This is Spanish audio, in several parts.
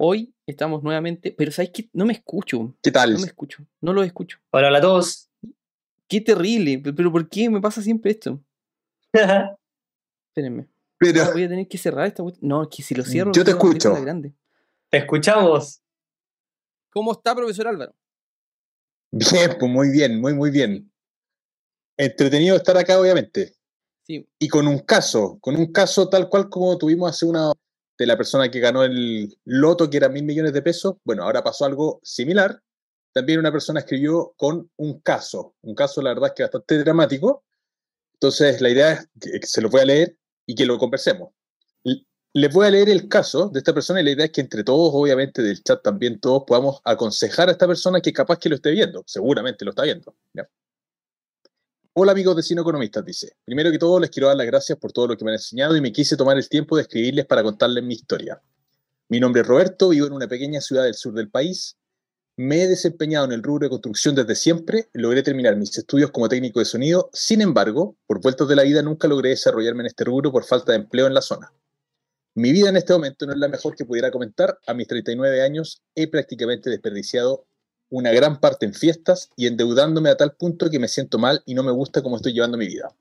Hoy estamos nuevamente, pero ¿sabes qué? No me escucho. ¿Qué tal? No me escucho. No lo escucho. Hola, hola a todos. Qué terrible. pe- Pero ¿por qué me pasa siempre esto? Espérenme. Pero Ah, voy a tener que cerrar esta cuestión. No, es que si lo cierro. Yo te escucho. grande. Te escuchamos. ¿Cómo está, profesor Álvaro? bien, pues muy bien, muy, muy bien. Entretenido estar acá, obviamente. Sí. Y con un caso, con un caso tal cual como tuvimos hace una de la persona que ganó el loto, que era mil millones de pesos. Bueno, ahora pasó algo similar. También una persona escribió con un caso, un caso, la verdad, es que bastante dramático. Entonces, la idea es que que se lo voy a leer y que lo conversemos. Les voy a leer el caso de esta persona y la idea es que entre todos, obviamente, del chat también todos podamos aconsejar a esta persona que capaz que lo esté viendo. Seguramente lo está viendo. Hola amigos de Cine Economistas, dice. Primero que todo les quiero dar las gracias por todo lo que me han enseñado y me quise tomar el tiempo de escribirles para contarles mi historia. Mi nombre es Roberto, vivo en una pequeña ciudad del sur del país. Me he desempeñado en el rubro de construcción desde siempre, logré terminar mis estudios como técnico de sonido, sin embargo, por vueltas de la vida nunca logré desarrollarme en este rubro por falta de empleo en la zona. Mi vida en este momento no es la mejor que pudiera comentar, a mis 39 años he prácticamente desperdiciado una gran parte en fiestas y endeudándome a tal punto que me siento mal y no me gusta cómo estoy llevando mi vida.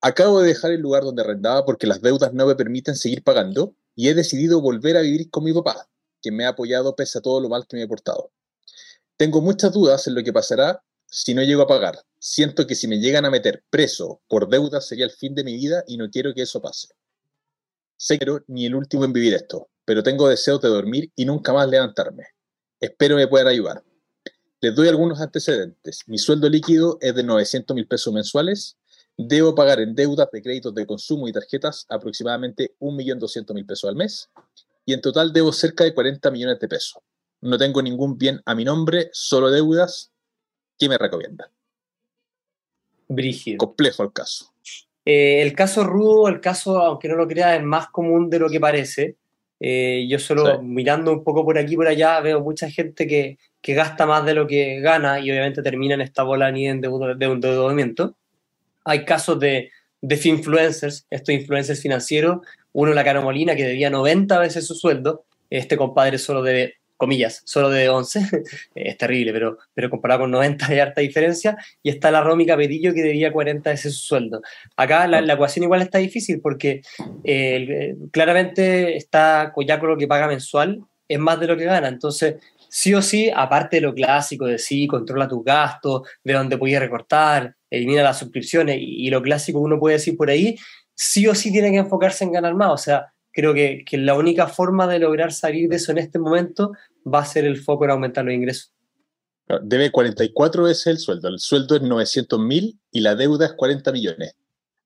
Acabo de dejar el lugar donde arrendaba porque las deudas no me permiten seguir pagando y he decidido volver a vivir con mi papá, quien me ha apoyado pese a todo lo mal que me he portado. Tengo muchas dudas en lo que pasará si no llego a pagar. Siento que si me llegan a meter preso por deudas sería el fin de mi vida y no quiero que eso pase. Sé que no ni el último en vivir esto, pero tengo deseos de dormir y nunca más levantarme. Espero me puedan ayudar. Les doy algunos antecedentes. Mi sueldo líquido es de 900 mil pesos mensuales. Debo pagar en deudas de créditos de consumo y tarjetas aproximadamente 1.200.000 pesos al mes. Y en total debo cerca de 40 millones de pesos. No tengo ningún bien a mi nombre, solo deudas. ¿Qué me recomienda? Brígido. Complejo el caso. Eh, el caso rudo, el caso, aunque no lo creas, es más común de lo que parece. Eh, yo solo Sí. mirando un poco por aquí y por allá veo mucha gente que, que gasta más de lo que gana y obviamente termina en esta bola ni de endeudamiento. Hay casos de, de influencers, estos influencers financieros, uno la Caro Molina que debía 90 veces su sueldo, este compadre solo debe, comillas, solo debe 11, es terrible, pero, pero comparado con 90 hay harta diferencia, y está la Romy Capetillo que debía 40 veces su sueldo. Acá la, la ecuación igual está difícil porque eh, claramente está con lo que paga mensual, es más de lo que gana, entonces sí o sí, aparte de lo clásico de sí, controla tus gastos, de dónde puedes recortar, elimina las suscripciones y, y lo clásico uno puede decir por ahí, sí o sí tiene que enfocarse en ganar más. O sea, creo que, que la única forma de lograr salir de eso en este momento va a ser el foco en aumentar los ingresos. Debe 44 veces el sueldo. El sueldo es 900 mil y la deuda es 40 millones.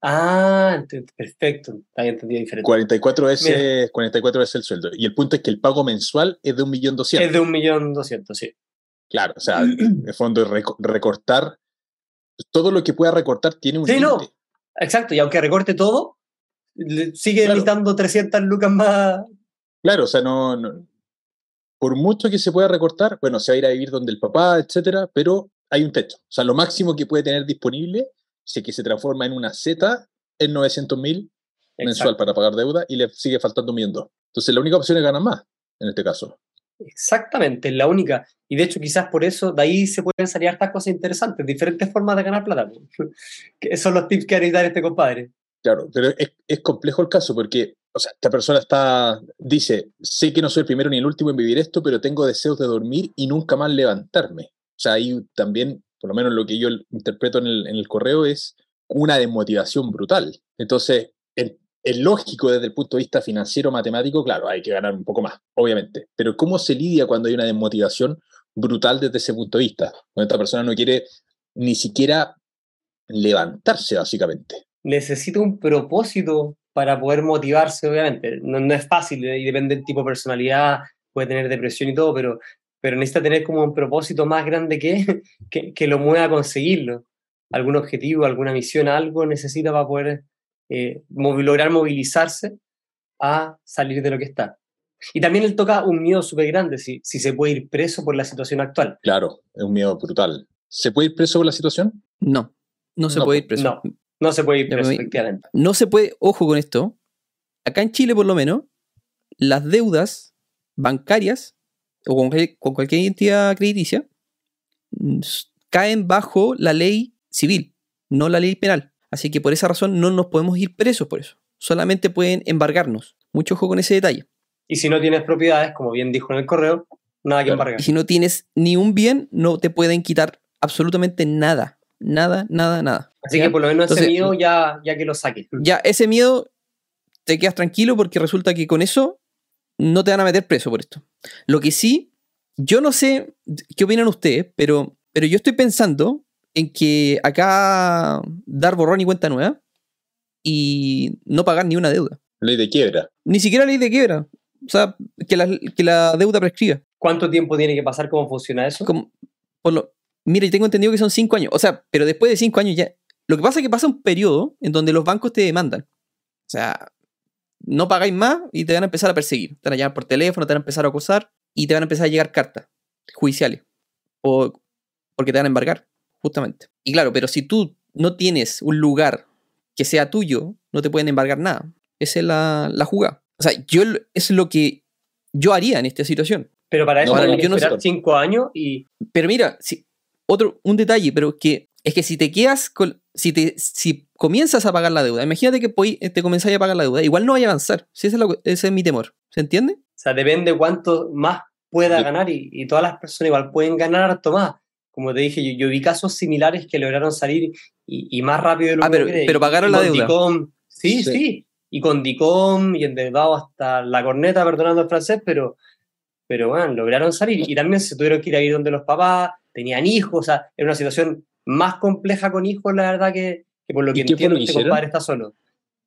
Ah, perfecto, está entendido diferente. 44 veces, 44 veces el sueldo. Y el punto es que el pago mensual es de 1.200.000. Es de un millón doscientos, sí. Claro, o sea, en el fondo reco- recortar, todo lo que pueda recortar tiene un Sí, no. Exacto, y aunque recorte todo, sigue Claro. necesitando 300 lucas más. Claro, o sea, no, no- Por mucho que se pueda recortar, bueno, se va a ir a vivir donde el papá, etcétera, pero hay un techo. O sea, lo máximo que puede tener disponible, si es que se transforma en una Z, es 900 mil mensual para pagar deuda y le sigue faltando un millón dos. Entonces, la única opción es ganar más, en este caso. Exactamente, es la única. Y de hecho, quizás por eso, de ahí se pueden salir hartas cosas interesantes, diferentes formas de ganar plata. Esos son los tips que ha dar este compadre. Claro, pero es, es complejo el caso porque, o sea, esta persona está, dice, sé que no soy el primero ni el último en vivir esto, pero tengo deseos de dormir y nunca más levantarme. O sea, ahí también, por lo menos lo que yo interpreto en el, en el correo es una desmotivación brutal. Entonces, en- es lógico desde el punto de vista financiero, matemático, claro, hay que ganar un poco más, obviamente. Pero ¿cómo se lidia cuando hay una desmotivación brutal desde ese punto de vista? Cuando esta persona no quiere ni siquiera levantarse, básicamente. Necesita un propósito para poder motivarse, obviamente. No, no es fácil eh, y depende del tipo de personalidad, puede tener depresión y todo, pero, pero necesita tener como un propósito más grande que, que, que lo mueva a conseguirlo. Algún objetivo, alguna misión, algo necesita para poder eh, lograr movilizarse a salir de lo que está. Y también él toca un miedo súper grande, si, si se puede ir preso por la situación actual. Claro, es un miedo brutal. ¿Se puede ir preso por la situación? No, no se No, puede ir po- preso. No, no se puede ir preso, pero- efectivamente. No se puede, ojo con esto. Acá en Chile, por lo menos, las deudas bancarias o con, cualquier- con cualquier entidad crediticia mm, caen bajo la ley civil, no la ley penal. Así que por esa razón no nos podemos ir presos por eso. Solamente pueden embargarnos. Mucho ojo con ese detalle. Y si no tienes propiedades, como bien dijo en el correo, nada que embargar. Y si no tienes ni un bien, no te pueden quitar absolutamente nada. Nada, nada, nada. Así ¿Ya? que por lo menos ese miedo ya, ya que lo saques. ya ese miedo te quedas tranquilo porque resulta que con eso no te van a meter preso por esto. Lo que sí, yo no sé qué opinan ustedes, pero, pero yo estoy pensando en que acá dar borrón y cuenta nueva y no pagar ni una deuda. Ley de quiebra. Ni siquiera ley de quiebra. O sea, que la, que la deuda prescriba. ¿Cuánto tiempo tiene que pasar? ¿Cómo funciona eso? Como, por lo, mira, y tengo entendido que son cinco años. O sea, pero después de cinco años ya. Lo que pasa es que pasa un periodo en donde los bancos te demandan. O sea, no pagáis más y te van a empezar a perseguir. Te van a llamar por teléfono, te van a empezar a acosar y te van a empezar a llegar cartas judiciales. O porque te van a embargar, justamente. Y claro, pero si tú no tienes un lugar que sea tuyo, no te pueden embargar nada. Esa es la, la jugada. O sea, yo es lo que yo haría en esta situación. Pero para eso No, tienes yo no sé. cinco años y Pero mira, si, otro, un detalle, pero que es que si te quedas con, si te, si comienzas a pagar la deuda, imagínate que te comenzáis a pagar la deuda, igual no vaya a avanzar. Si esa es la- ese es mi temor. ¿Se entiende? O sea, depende cuánto más pueda Sí. ganar y, y todas las personas igual pueden ganar harto más. Como te dije, yo, yo vi casos similares que lograron salir y, y más rápido de lo Ah, que pero- logré. pero pagaron la deuda. Dicom- sí, Sí. sí, Y con DICOM y endeudado hasta la corneta, perdonando el francés, pero, pero bueno, lograron salir. Y también se tuvieron que ir a ir donde los papás, tenían hijos, o sea, era una situación más compleja con hijos, la verdad, que, que por lo que ¿Y qué fue entiendo este compadre está solo.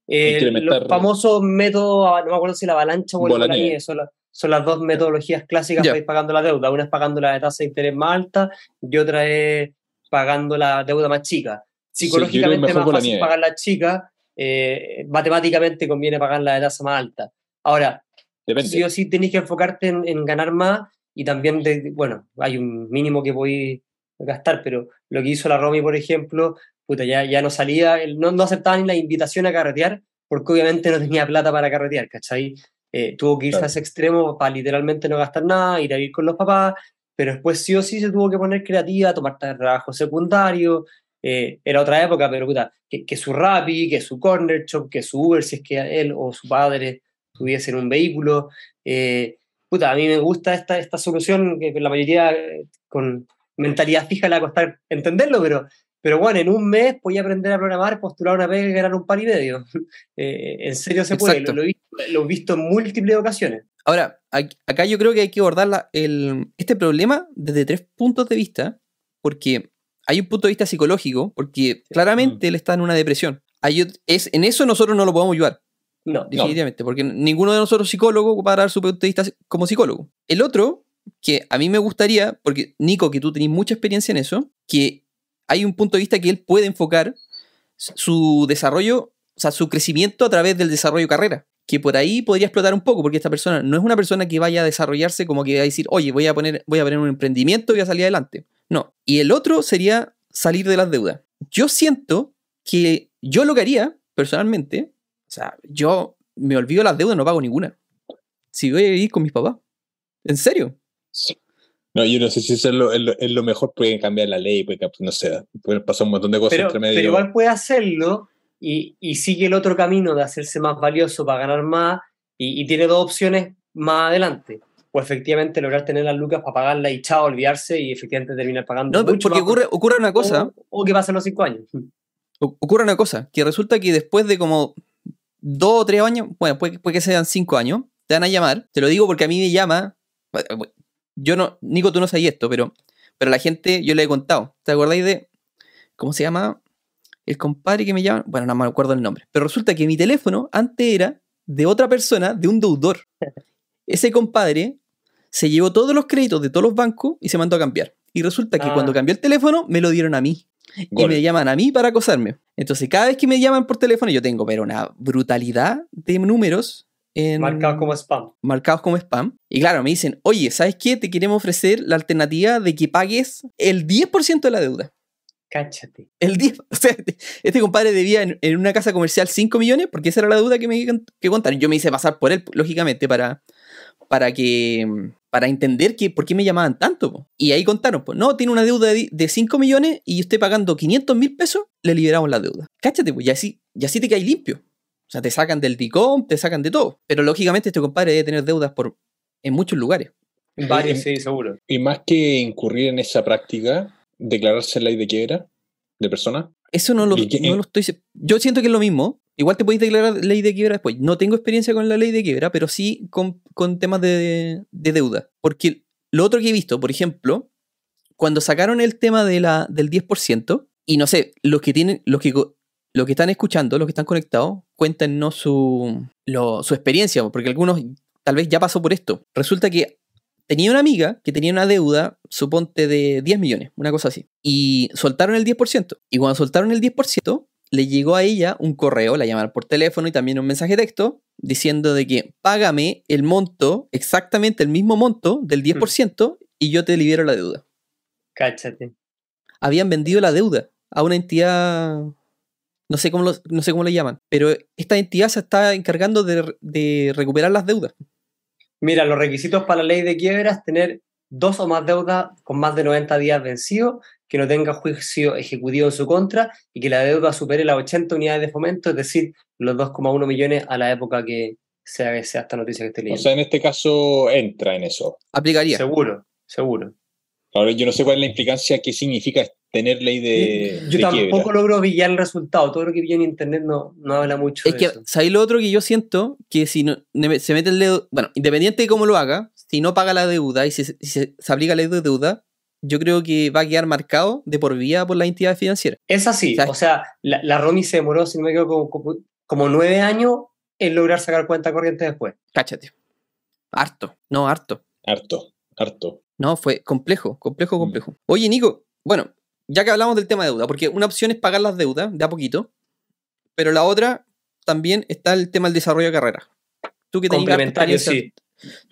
Eh, los famosos métodos, ah, no me acuerdo si la avalancha o el Bola Bola nieve. nieve, son, la- son las dos metodologías clásicas Ya. para ir pagando la deuda. Una es pagando la tasa de interés más alta y otra es pagando la deuda más chica. Psicológicamente es más fácil pagar la chica, eh, matemáticamente conviene pagar la de tasa más alta. Ahora, Depende. sí o sí tenéis que enfocarte en, en ganar más y también, de, bueno, hay un mínimo que podéis gastar, pero lo que hizo la Romy, por ejemplo, puta, ya, ya no salía, no, no aceptaba ni la invitación a carretear porque obviamente no tenía plata para carretear, ¿cachai? Eh, tuvo que irse Claro. a ese extremo para literalmente no gastar nada, ir a vivir con los papás, pero después sí o sí se tuvo que poner creativa, tomar trabajo secundario, eh, era otra época, pero puta, que, que su Rappi, que su Corner Shop, que su Uber, si es que él o su padre tuviesen un vehículo. eh, puta, a mí me gusta esta, esta solución que la mayoría eh, con mentalidad fija le va a costar entenderlo, pero, pero bueno, en un mes podía aprender a programar, postular una pega y ganar un par y medio. Eh, en serio se puede, lo, lo he visto, lo he visto en múltiples ocasiones. Ahora, ac- acá yo creo que hay que abordar la- el- este problema desde tres puntos de vista, porque hay un punto de vista psicológico, porque claramente él está en una depresión. Hay es, en eso nosotros no lo podemos ayudar, No, definitivamente, porque ninguno de nosotros psicólogo para dar su punto de vista como psicólogo. El otro, que a mí me gustaría, porque Nico, que tú tenés mucha experiencia en eso, que hay un punto de vista que él puede enfocar su desarrollo, o sea, su crecimiento a través del desarrollo de carrera. Que por ahí podría explotar un poco, porque esta persona no es una persona que vaya a desarrollarse como que va a decir, oye, voy a poner, voy a poner un emprendimiento y voy a salir adelante. No. Y el otro sería salir de las deudas. Yo siento que yo lo que haría, personalmente, o sea, yo me olvido las deudas, no pago ninguna. Si voy a vivir con mis papás. ¿En serio? Sí. No, yo no sé si eso es lo, es lo- es lo mejor, pueden cambiar la ley, puede, camp- no sé, pueden pasar un montón de cosas pero, entre medio. pero igual puede hacerlo y, y sigue el otro camino de hacerse más valioso para ganar más y, y tiene dos opciones más adelante. O efectivamente lograr tener las lucas para pagarla y chao, olvidarse y efectivamente terminar pagando. No, mucho porque más ocurre, ocurre una cosa. O, o que pasen los cinco años. o- ocurre una cosa, que resulta que después de como dos o tres años, bueno, puede, puede que sean cinco años, te van a llamar, te lo digo porque a mí me llama, yo no, Nico, tú no sabías esto, pero, pero la gente, yo le he contado, ¿te acordáis de, cómo se llama? El compadre que me llama, bueno, no me acuerdo el nombre, pero resulta que mi teléfono antes era de otra persona, de un deudor. Ese compadre se llevó todos los créditos de todos los bancos y se mandó a cambiar. Y resulta que Ah. cuando cambió el teléfono, me lo dieron a mí y me llaman a mí para acosarme. Entonces, cada vez que me llaman por teléfono, yo tengo pero una brutalidad de números en- Marcados como spam. marcados como spam. Y claro, me dicen, oye, ¿sabes qué? Te queremos ofrecer la alternativa de que pagues el 10% de la deuda. Cáchate. El 10%. O sea, este- este compadre debía en, en una casa comercial 5 millones porque esa era la deuda que me que contar. Yo me hice pasar por él, lógicamente, para, para que para entender que, por qué me llamaban tanto. po. Y ahí contaron, pues, no, tiene una deuda de, de 5 millones y usted pagando 500 mil pesos, le liberamos la deuda. Cáchate, pues, y así, y así te caes limpio. O sea, te sacan del DICOM, te sacan de todo. Pero lógicamente este compadre debe tener deudas por, en muchos lugares. Varios, sí, seguro. Y más que incurrir en esa práctica, declararse ley de quiebra de persona. Eso no lo, ¿Y qué- no lo estoy... Yo siento que es lo mismo. Igual te podéis declarar ley de quiebra después. No tengo experiencia con la ley de quiebra, pero sí con, con temas de, de deuda. Porque lo otro que he visto, por ejemplo, cuando sacaron el tema de la, del 10%, y no sé, los que tienen, los que, los que están escuchando, los que están conectados, cuéntenos su, su experiencia, porque algunos tal vez ya pasó por esto. Resulta que tenía una amiga que tenía una deuda, suponte, de 10 millones, una cosa así. Y soltaron el 10%. Y cuando soltaron el 10%, le llegó a ella un correo, la llamaron por teléfono y también un mensaje de texto diciendo de que págame el monto, exactamente el mismo monto del 10% y yo te libero la deuda. Cáchate. Habían vendido la deuda a una entidad, no sé cómo lo, no sé cómo le llaman, pero esta entidad se está encargando de, de recuperar las deudas. Mira, los requisitos para la ley de quiebra es tener dos o más deudas con más de 90 días vencidos, que no tenga juicio ejecutivo en su contra y que la deuda supere las 80 unidades de fomento, es decir, los 2,1 millones a la época que sea, sea esta noticia que esté O leyendo. sea, en este caso entra en eso. Aplicaría. seguro, seguro. Ahora, yo no sé cuál es la implicancia, qué significa tener ley de, Yo de tampoco quiebra. logro pillar el resultado. Todo lo que vi en internet no, no habla mucho Es de que, eso. ¿sabéis lo otro que yo siento? Que si no, se mete el dedo, bueno, independiente de cómo lo haga, si no paga la deuda y si se, se aplica la ley de deuda, yo creo que va a quedar marcado de por vida por la entidad financiera. Es así. ¿Sabes? O sea, la, la Romy se demoró, si no me equivoco, como, como, como nueve años en lograr sacar cuenta corriente después. Cáchate. Harto, no, harto. Harto, harto. No, fue complejo, complejo, Mm. complejo. Oye, Nico, bueno, ya que hablamos del tema de deuda, porque una opción es pagar las deudas de a poquito, pero la otra también está el tema del desarrollo de carrera. Tú que harta Complementario, sí.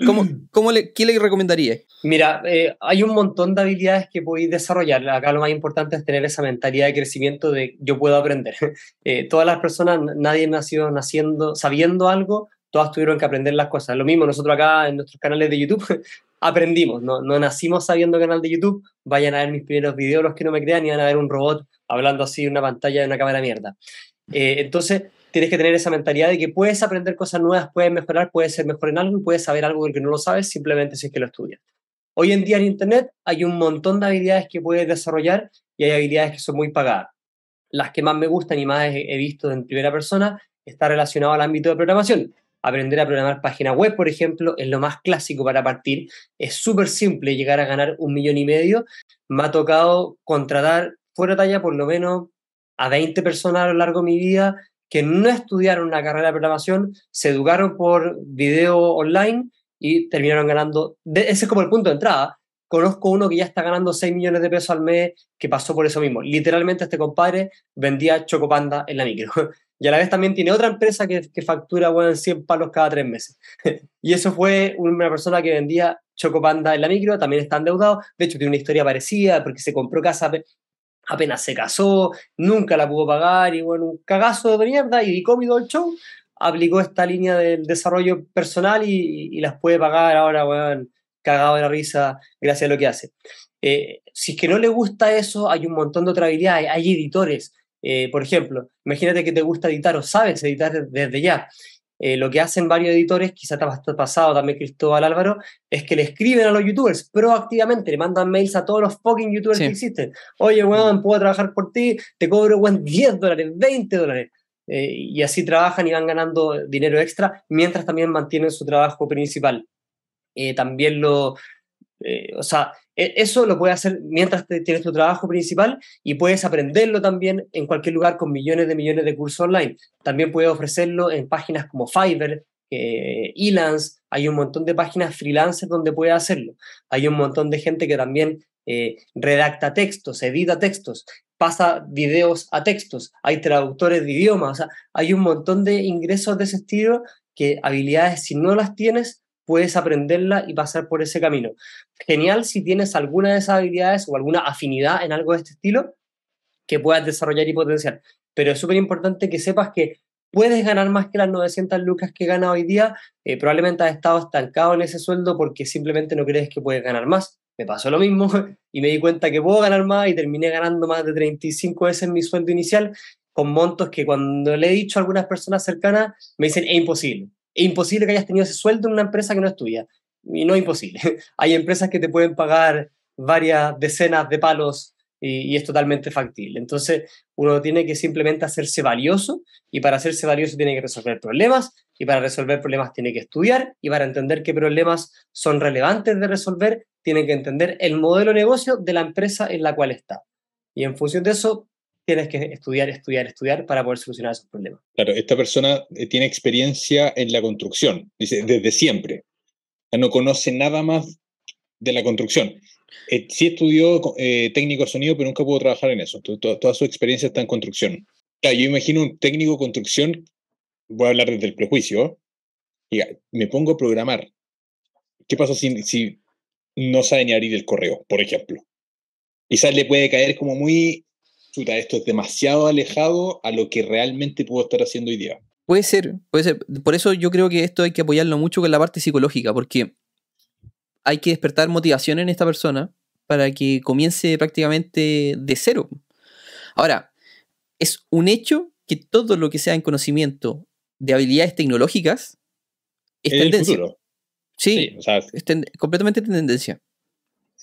¿Cómo, cómo le, ¿qué le recomendarías? Mira, eh, hay un montón de habilidades que podéis desarrollar. Acá lo más importante es tener esa mentalidad de crecimiento de yo puedo aprender. Eh, todas las personas, nadie nació naciendo, sabiendo algo, todas tuvieron que aprender las cosas. Lo mismo nosotros acá en nuestros canales de YouTube aprendimos, no, no nacimos sabiendo canal de YouTube, vayan a ver mis primeros videos los que no me crean y van a ver un robot hablando así en una pantalla de una cámara mierda. Eh, entonces, tienes que tener esa mentalidad de que puedes aprender cosas nuevas, puedes mejorar, puedes ser mejor en algo y puedes saber algo del que no lo sabes simplemente si es que lo estudias. Hoy en día en Internet hay un montón de habilidades que puedes desarrollar y hay habilidades que son muy pagadas. Las que más me gustan y más he, visto en primera persona está relacionado al ámbito de programación. Aprender a programar páginas web, por ejemplo, es lo más clásico para partir. Es súper simple llegar a ganar un millón y medio. Me ha tocado contratar fuera de talla por lo menos a 20 personas a lo largo de mi vida que no estudiaron una carrera de programación, se educaron por video online y terminaron ganando. ese es como el punto de entrada. Conozco uno que ya está ganando 6 millones de pesos al mes que pasó por eso mismo. Literalmente este compadre vendía Chocopanda en la micro. Y a la vez también tiene otra empresa que, que factura bueno, 100 palos cada tres meses. y eso fue una persona que vendía Chocopanda en la micro, también está endeudado. De hecho, tiene una historia parecida porque se compró casa apenas se casó, nunca la pudo pagar y bueno, un cagazo de mierda y comido el show. Aplicó esta línea del desarrollo personal y, las puede pagar ahora, weón, cagado de la risa gracias a lo que hace. Eh, si es que no le gusta eso, hay un montón de otras habilidades. Hay editores, eh, por ejemplo, imagínate que te gusta editar o sabes editar desde ya. Eh, lo que hacen varios editores, quizá te ha pas- pasado también Cristóbal Álvaro, es que le escriben a los youtubers proactivamente, le mandan mails a todos los fucking youtubers Sí. que existen. Oye, weón, puedo trabajar por ti, te cobro, weón, 10 dólares, 20 dólares. Eh, y así trabajan y van ganando dinero extra, mientras también mantienen su trabajo principal. Eh, también lo, o sea, eso lo puedes hacer mientras tienes tu trabajo principal y puedes aprenderlo también en cualquier lugar con millones de millones de cursos online. También puedes ofrecerlo en páginas como Fiverr, eh, Elance, hay un montón de páginas freelancers donde puedes hacerlo. Hay un montón de gente que también eh, redacta textos, edita textos, pasa videos a textos, hay traductores de idiomas, hay un montón de ingresos de ese estilo que habilidades, si no las tienes, puedes aprenderlas y pasar por ese camino. Genial si tienes alguna de esas habilidades o alguna afinidad en algo de este estilo que puedas desarrollar y potenciar. Pero es súper importante que sepas que puedes ganar más que las 900 lucas que gana hoy día, eh, probablemente has estado estancado en ese sueldo porque simplemente no crees que puedes ganar más. Me pasó lo mismo y me di cuenta que puedo ganar más y terminé ganando más de 35 veces mi sueldo inicial con montos que cuando le he dicho a algunas personas cercanas me dicen es imposible. Es imposible que hayas tenido ese sueldo en una empresa que no es tuya. Y no es imposible. Hay empresas que te pueden pagar varias decenas de palos y, es totalmente factible. Entonces, uno tiene que simplemente hacerse valioso y para hacerse valioso tiene que resolver problemas y para resolver problemas tiene que estudiar y para entender qué problemas son relevantes de resolver tiene que entender el modelo de negocio de la empresa en la cual está. Y en función de eso, tienes que estudiar, estudiar, estudiar para poder solucionar esos problemas. Claro, esta persona eh, tiene experiencia en la construcción, dice, desde siempre. No conoce nada más de la construcción. Eh, sí estudió eh, técnico de sonido, pero nunca pudo trabajar en eso. Toda, su experiencia está en construcción. yo imagino un técnico de construcción, voy a hablar desde el prejuicio, y me pongo a programar. ¿Qué pasa si, si no sabe ni abrir el correo, por ejemplo? Quizás le puede caer como muy, chuta, esto es demasiado alejado a lo que realmente puedo estar haciendo hoy día. Puede ser, puede ser. Por eso yo creo que esto hay que apoyarlo mucho con la parte psicológica, porque hay que despertar motivación en esta persona para que comience prácticamente de cero. Ahora, es un hecho que todo lo que sea en conocimiento de habilidades tecnológicas es, tendencia. Sí, es completamente tendencia.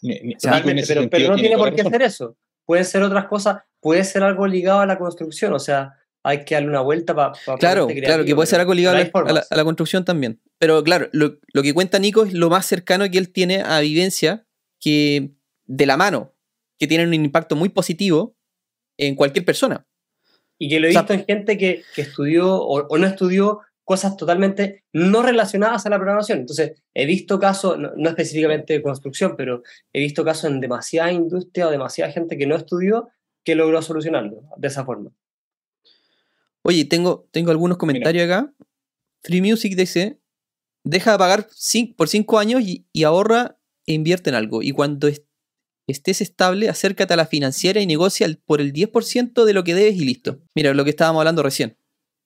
pero, pero, no tiene por qué ser eso. Pueden ser otras cosas, puede ser algo ligado a la construcción, o sea, hay que darle una vuelta para... claro, claro, que puede ser algo ligado a la, construcción también. Pero claro, lo, que cuenta Nico es lo más cercano que él tiene a vivencia que de la mano, que tiene un impacto muy positivo en cualquier persona. Y que lo he visto en gente que, estudió o, no estudió cosas totalmente no relacionadas a la programación. Entonces, he visto casos, no, no específicamente de construcción, pero he visto casos en demasiada industria o demasiada gente que no estudió que logró solucionarlo de esa forma. Oye, tengo, tengo algunos comentarios acá. Free Music dice, deja de pagar por cinco años y, ahorra e invierte en algo. Y cuando estés estable, acércate a la financiera y negocia por el 10% de lo que debes y listo. Mira, lo que estábamos hablando recién.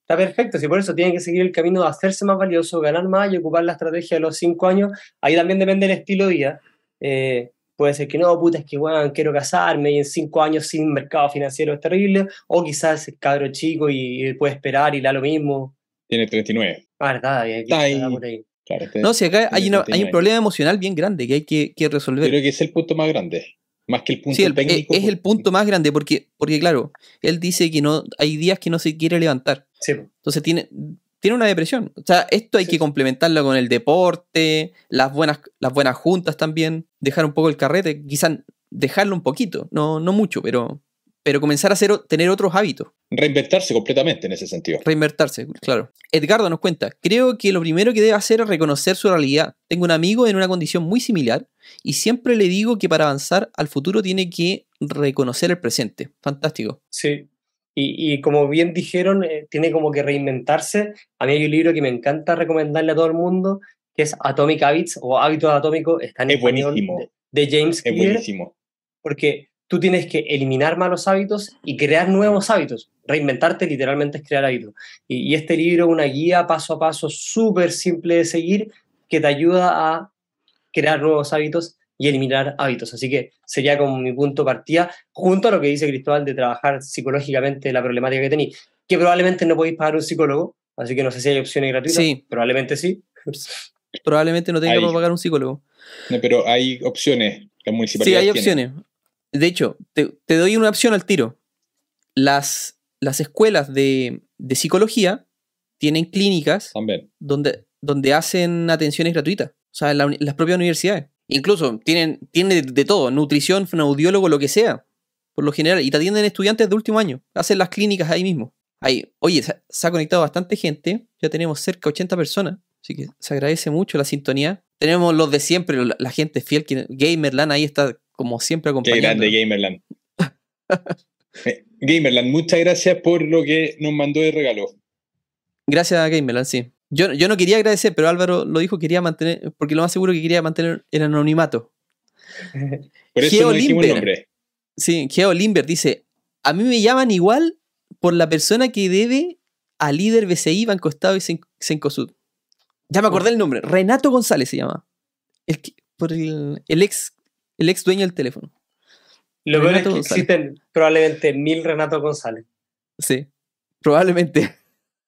Está perfecto, si por eso tiene que seguir el camino de hacerse más valioso, ganar más y ocupar la estrategia de los cinco años. Ahí también depende del estilo de vida. Eh, Puede ser que no, puta, es que bueno, quiero casarme y en cinco años sin mercado financiero es terrible. O quizás es cabro chico y puede esperar y da lo mismo. Tiene 39. Ah, verdad, está ahí. no, si acá hay, hay, un problema emocional bien grande que hay que, que, resolver. Creo que es el punto más grande. Más que el punto sí, técnico. Es, el punto más grande porque, porque, claro, él dice que no hay días que no se quiere levantar. Sí. Entonces tiene, tiene una depresión. O sea, esto hay que complementarlo con el deporte, las buenas, las buenas juntas también, dejar un poco el carrete, quizás dejarlo un poquito, no, no mucho, pero, pero comenzar a hacer, tener otros hábitos. Reinvertirse completamente en ese sentido. Reinvertirse, claro. Edgardo nos cuenta, creo que lo primero que debe hacer es reconocer su realidad. Tengo un amigo en una condición muy similar y siempre le digo que para avanzar al futuro tiene que reconocer el presente. Fantástico. Sí, y, como bien dijeron, eh, tiene como que reinventarse. A mí hay un libro que me encanta recomendarle a todo el mundo, que es Atomic Habits o Hábitos Atómicos, está en español, de, James Clear. Es buenísimo. Porque tú tienes que eliminar malos hábitos y crear nuevos hábitos. Reinventarte literalmente es crear hábitos. Y, y este libro es una guía paso a paso súper simple de seguir que te ayuda a crear nuevos hábitos y eliminar hábitos. Así que sería como mi punto de partida, junto a lo que dice Cristóbal de trabajar psicológicamente la problemática que tenéis, que probablemente no podéis pagar un psicólogo, así que no sé si hay opciones gratuitas, sí. probablemente sí. Probablemente no tenga que pagar un psicólogo. pero hay opciones, la Sí, hay opciones. De hecho, te, doy una opción al tiro. Las, las escuelas de, psicología tienen clínicas donde, donde hacen atenciones gratuitas. O sea, las propias universidades. Incluso tienen, tienen de todo, nutrición, audiólogo, lo que sea, por lo general. Y te atienden estudiantes de último año. Hacen las clínicas ahí mismo. Ahí, oye, se, ha conectado bastante gente. Ya tenemos cerca de 80 personas. Así que se agradece mucho la sintonía. Tenemos los de siempre, la, gente fiel. Que, Gamerland ahí está como siempre acompañando. Qué grande Gamerland. Eh, Gamerland, muchas gracias por lo que nos mandó de regalo. Gracias a Gamerland, sí. Yo, no quería agradecer, pero Álvaro lo dijo, quería mantener, porque lo más seguro que quería mantener el anonimato. Por eso no nombre. Sí, Geo Limber dice, a mí me llaman igual por la persona que debe a líder BCI, Banco Estado y Cen- Cencosud. Ya me acordé el nombre. Renato González se llama. El, por el, el ex, el ex dueño del teléfono. Lo peor es que González. existen probablemente mil Renato González. Sí, probablemente.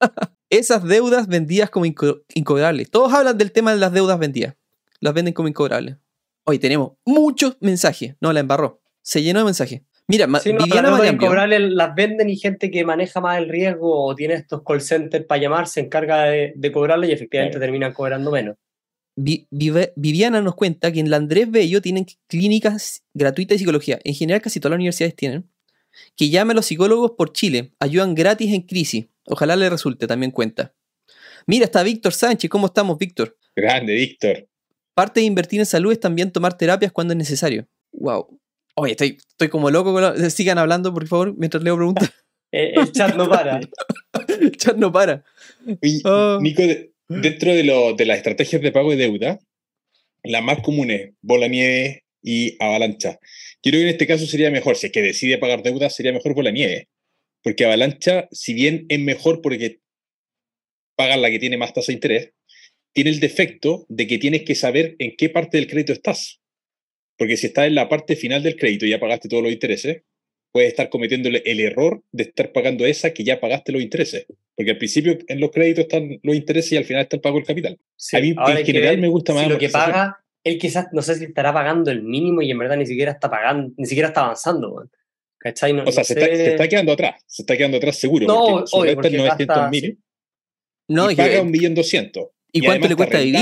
Esas deudas vendidas como inco- incobrables. Todos hablan del tema de las deudas vendidas. Las venden como incobrables. Hoy tenemos muchos mensajes. No, la embarró. Se llenó de mensajes. Mira, Sí, no, las Viviana Mayambio. incobrables las venden y gente que maneja más el riesgo o tiene estos call centers para llamar se encarga de, de cobrarle y efectivamente Claro. terminan cobrando menos. Vi- Vive- Viviana nos cuenta que en la Andrés Bello tienen clínicas gratuitas de psicología. En general, casi todas las universidades tienen. Que llame a los psicólogos por Chile. Ayudan gratis en crisis. Ojalá le resulte, también cuenta. Mira, está Víctor Sánchez. ¿Cómo estamos, Víctor? Grande, Víctor. Parte de invertir en salud es también tomar terapias cuando es necesario. Wow. Oye, estoy, estoy como loco. con la- Sigan hablando, por favor, mientras leo preguntas. Eh, el chat no para. El chat no para. Oye, Ah. Nico, dentro de, lo- de las estrategias de pago de deuda, las más comunes, bola nieve y avalancha. Creo que en este caso sería mejor, si es que decide pagar deuda, sería mejor bola nieve. Porque avalancha, si bien es mejor porque pagas la que tiene más tasa de interés, tiene el defecto de que tienes que saber en qué parte del crédito estás. Porque si estás en la parte final del crédito y ya pagaste todos los intereses, puedes estar cometiendo el- error de estar pagando esa que ya pagaste los intereses. Porque al principio en los créditos están los intereses y al final está el pago del capital. Sí, A mí, en general, me gusta más Si lo que paga, él quizás, no sé si estará pagando el mínimo y en verdad ni siquiera está pagando, ni siquiera está avanzando. ¿Cachai? No, O sea, no se, sé- está, se está quedando atrás. Se está quedando atrás seguro. No, porque obvio, porque es 900 gasta- mil No, y paga un millón doscientos. ¿Y cuánto le cuesta vivir?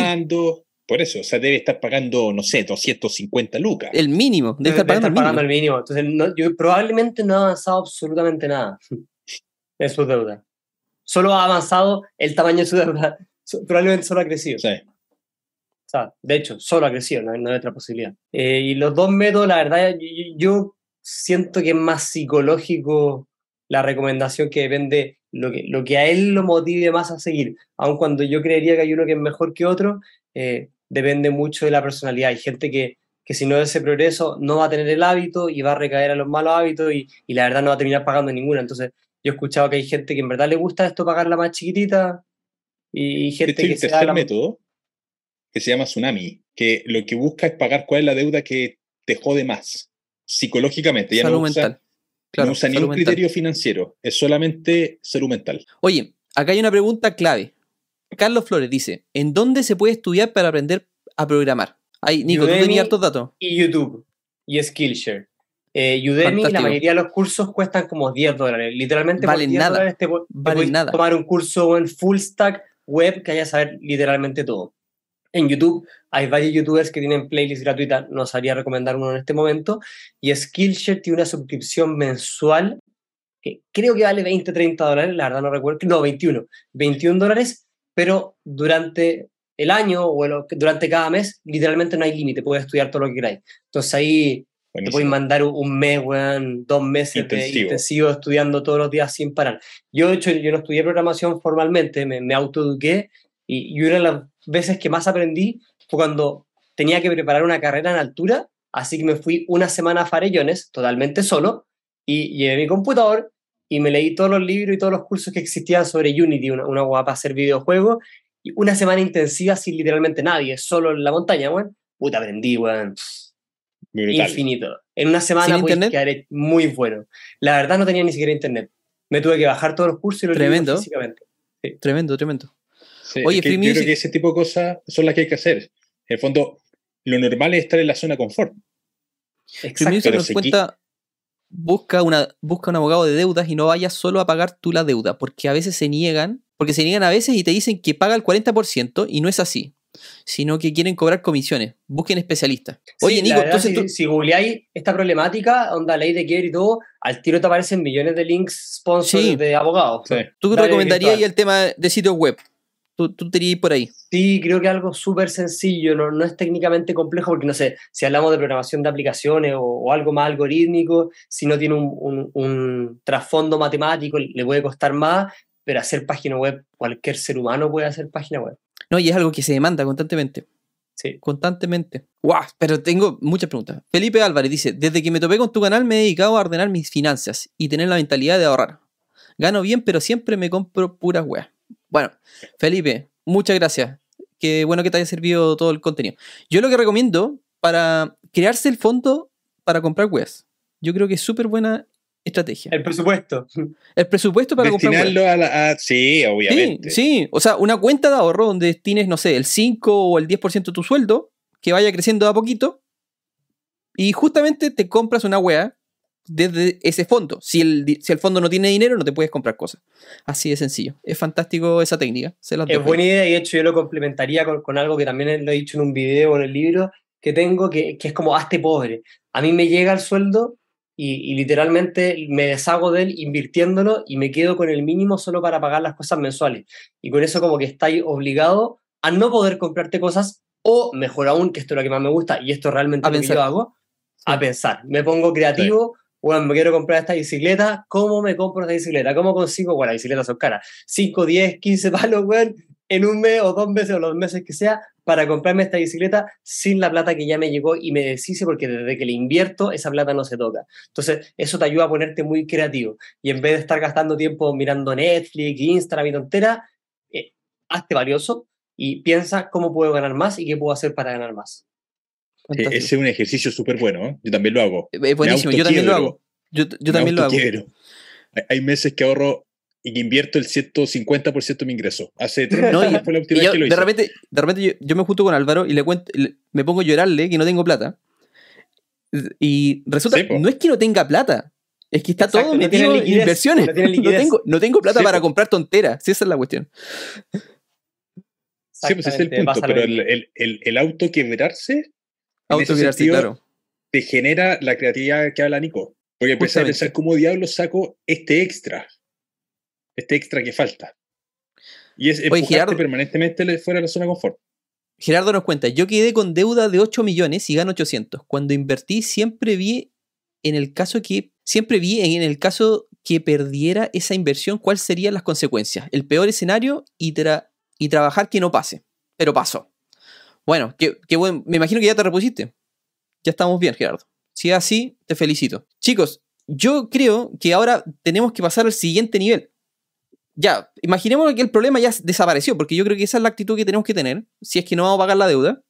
Por eso, o sea, debe estar pagando, no sé, 250 lucas. El mínimo. Debe estar pagando el mínimo. el mínimo. Entonces, no- yo probablemente no ha avanzado absolutamente nada en su deuda. Solo ha avanzado el tamaño de su deuda. Probablemente solo ha crecido. O sea, O sea, de hecho, solo ha crecido, no hay, no hay otra posibilidad. Eh, y los dos métodos, la verdad, yo, yo siento que es más psicológico la recomendación que depende lo que, lo que a él lo motive más a seguir. Aun cuando yo creería que hay uno que es mejor que otro, eh, depende mucho de la personalidad. Hay gente que, que si no es ese progreso no va a tener el hábito y va a recaer a los malos hábitos y, y la verdad no va a terminar pagando ninguna. Entonces, yo he escuchado que hay gente que en verdad le gusta esto pagar la más chiquitita y de gente hay que se da tercer la- método que se llama Tsunami, que lo que busca es pagar cuál es la deuda que te jode más psicológicamente. Ya Salud no usa, mental. Claro, no usa ningún mental. criterio financiero, es solamente salud mental. Oye, acá hay una pregunta clave. Carlos Flores dice, ¿en dónde se puede estudiar para aprender a programar? Ay, Nico, tú Udemy. tenías hartos datos. y YouTube y Skillshare. Eh, Udemy, la mayoría de los cursos cuestan como 10 dólares. Literalmente por Valen 10 nada. dólares te, te puedes nada. tomar un curso en full stack web que haya saber literalmente todo. En YouTube hay varios youtubers que tienen playlists gratuitas, no sabría recomendar uno en este momento. Y Skillshare tiene una suscripción mensual que creo que vale 20, 30 dólares, la verdad no recuerdo, no, 21, 21 dólares, pero durante el año o el- durante cada mes, literalmente no hay límite, puedes estudiar todo lo que queráis. Entonces ahí te Buenísimo. puedes mandar un- mes, weón, dos meses de Intensivo. intensivo estudiando todos los días sin parar. Yo, de hecho, yo no estudié programación formalmente, me, me autoeduqué y, y una de las veces que más aprendí fue cuando tenía que preparar una carrera en altura, así que me fui una semana a Farellones, totalmente solo, y llevé mi computador y me leí todos los libros y todos los cursos que existían sobre Unity, una, una guapa para hacer videojuegos, y una semana intensiva sin literalmente nadie, solo en la montaña, weón. Puta, aprendí, weón infinito. En una semana ¿Sin podéis internet? quedar muy bueno. La verdad no tenía ni siquiera internet. Me tuve que bajar todos los cursos y los libros Tremendo. físicamente. Tremendo, tremendo. Sí, Oye, es que Free yo creo que ese tipo de cosas son las que hay que hacer. En el fondo, lo normal es estar en la zona de confort. Exacto. Nos qui- cuenta, busca, una, busca un abogado de deudas y no vayas solo a pagar tú la deuda, porque a veces se niegan, porque se niegan a veces y te dicen que paga el 40% y no es así, sino que quieren cobrar comisiones. Busquen especialistas. Oye, Sí, Nico, verdad, entonces si, tú... si googleáis esta problemática, onda ley de quiebre y todo, al tiro te aparecen millones de links sponsors Sí. de abogados. Sí. ¿Tú Dale recomendarías el tema de sitios web? Tú, tú te por ahí. Sí, creo que algo súper sencillo, no, no es técnicamente complejo, porque no sé, si hablamos de programación de aplicaciones o, o algo más algorítmico, si no tiene un, un- un trasfondo matemático, le puede costar más, pero hacer página web, cualquier ser humano puede hacer página web. No, y es algo que se demanda constantemente. Sí. Constantemente. ¡Guau! Pero tengo muchas preguntas. Felipe Álvarez dice: Desde que me topé con tu canal me he dedicado a ordenar mis finanzas y tener la mentalidad de ahorrar. Gano bien, pero siempre me compro puras weas. Bueno, Felipe, muchas gracias. Qué bueno que te haya servido todo el contenido. Yo lo que recomiendo para crearse el fondo para comprar weas. Yo creo que es súper buena estrategia. El presupuesto. El presupuesto para comprar. Destinarlo a la. a- sí, Sí, obviamente. sí, o sea, una cuenta de ahorro donde destines, no sé, el 5 o el 10% de tu sueldo, que vaya creciendo de a poquito, y justamente te compras una wea desde ese fondo. Si el, si el fondo no tiene dinero, no te puedes comprar cosas. Así de sencillo. Es fantástico esa técnica. Se las Es dejo. buena idea y de hecho yo lo complementaría con, con algo que también lo he dicho en un video o en el libro que tengo, que, que es como hazte pobre. A mí me llega el sueldo y, y literalmente me deshago de él invirtiéndolo y me quedo con el mínimo solo para pagar las cosas mensuales. Y con eso como que estáis obligado a no poder comprarte cosas o, mejor aún, que esto es lo que más me gusta y esto realmente A lo que pensar. yo hago, a pensar. Me pongo creativo. Bueno, me quiero comprar esta bicicleta. ¿Cómo me compro esta bicicleta? ¿Cómo consigo? Bueno, las bicicletas son caras. 5, 10, 15 palos, weón, en un mes o dos meses o los meses que sea, para comprarme esta bicicleta sin la plata que ya me llegó y me deshice porque desde que le invierto, esa plata no se toca. Entonces, eso te ayuda a ponerte muy creativo. Y en vez de estar gastando tiempo mirando Netflix, Instagram y tontera, eh, hazte valioso y piensa cómo puedo ganar más y qué puedo hacer para ganar más. Fantástico. ese es un ejercicio súper bueno. ¿eh? Yo también lo hago. Es buenísimo, yo también lo hago. Yo, yo también lo hago. Hay, meses que ahorro y que invierto el 150% de mi ingreso. Hace tres No, meses y- fue la última vez que lo de hice. repente, de repente yo, yo me junto con Álvaro y le cuento, le- me pongo a llorarle que no tengo plata. Y resulta, no es que no tenga plata, es que está Exacto, todo no tiene metido en inversiones. no tengo, no tengo plata Sí, para comprar tonteras, si esa es la cuestión. Sí, pues ese es el punto. Pero el, el, el, el auto quebrarse sentido, claro. te genera la creatividad que habla Nico. Porque empiezas a pensar cómo diablos saco este extra. Este extra que falta. Y es empujarte Gerardo- permanentemente fuera de la zona de confort. Gerardo nos cuenta, yo quedé con deuda de 8 millones y gano 800. Cuando invertí siempre vi en el caso que siempre vi en el caso que perdiera esa inversión cuáles serían las consecuencias. El peor escenario y, tra- y trabajar que no pase. Pero pasó. Bueno, qué, me imagino que ya te repusiste. Ya estamos bien, Gerardo. Si es así, te felicito. Chicos, yo creo que ahora tenemos que pasar al siguiente nivel. Ya, imaginemos que el problema ya desapareció, porque yo creo que esa es la actitud que tenemos que tener, si es que no vamos a pagar la deuda.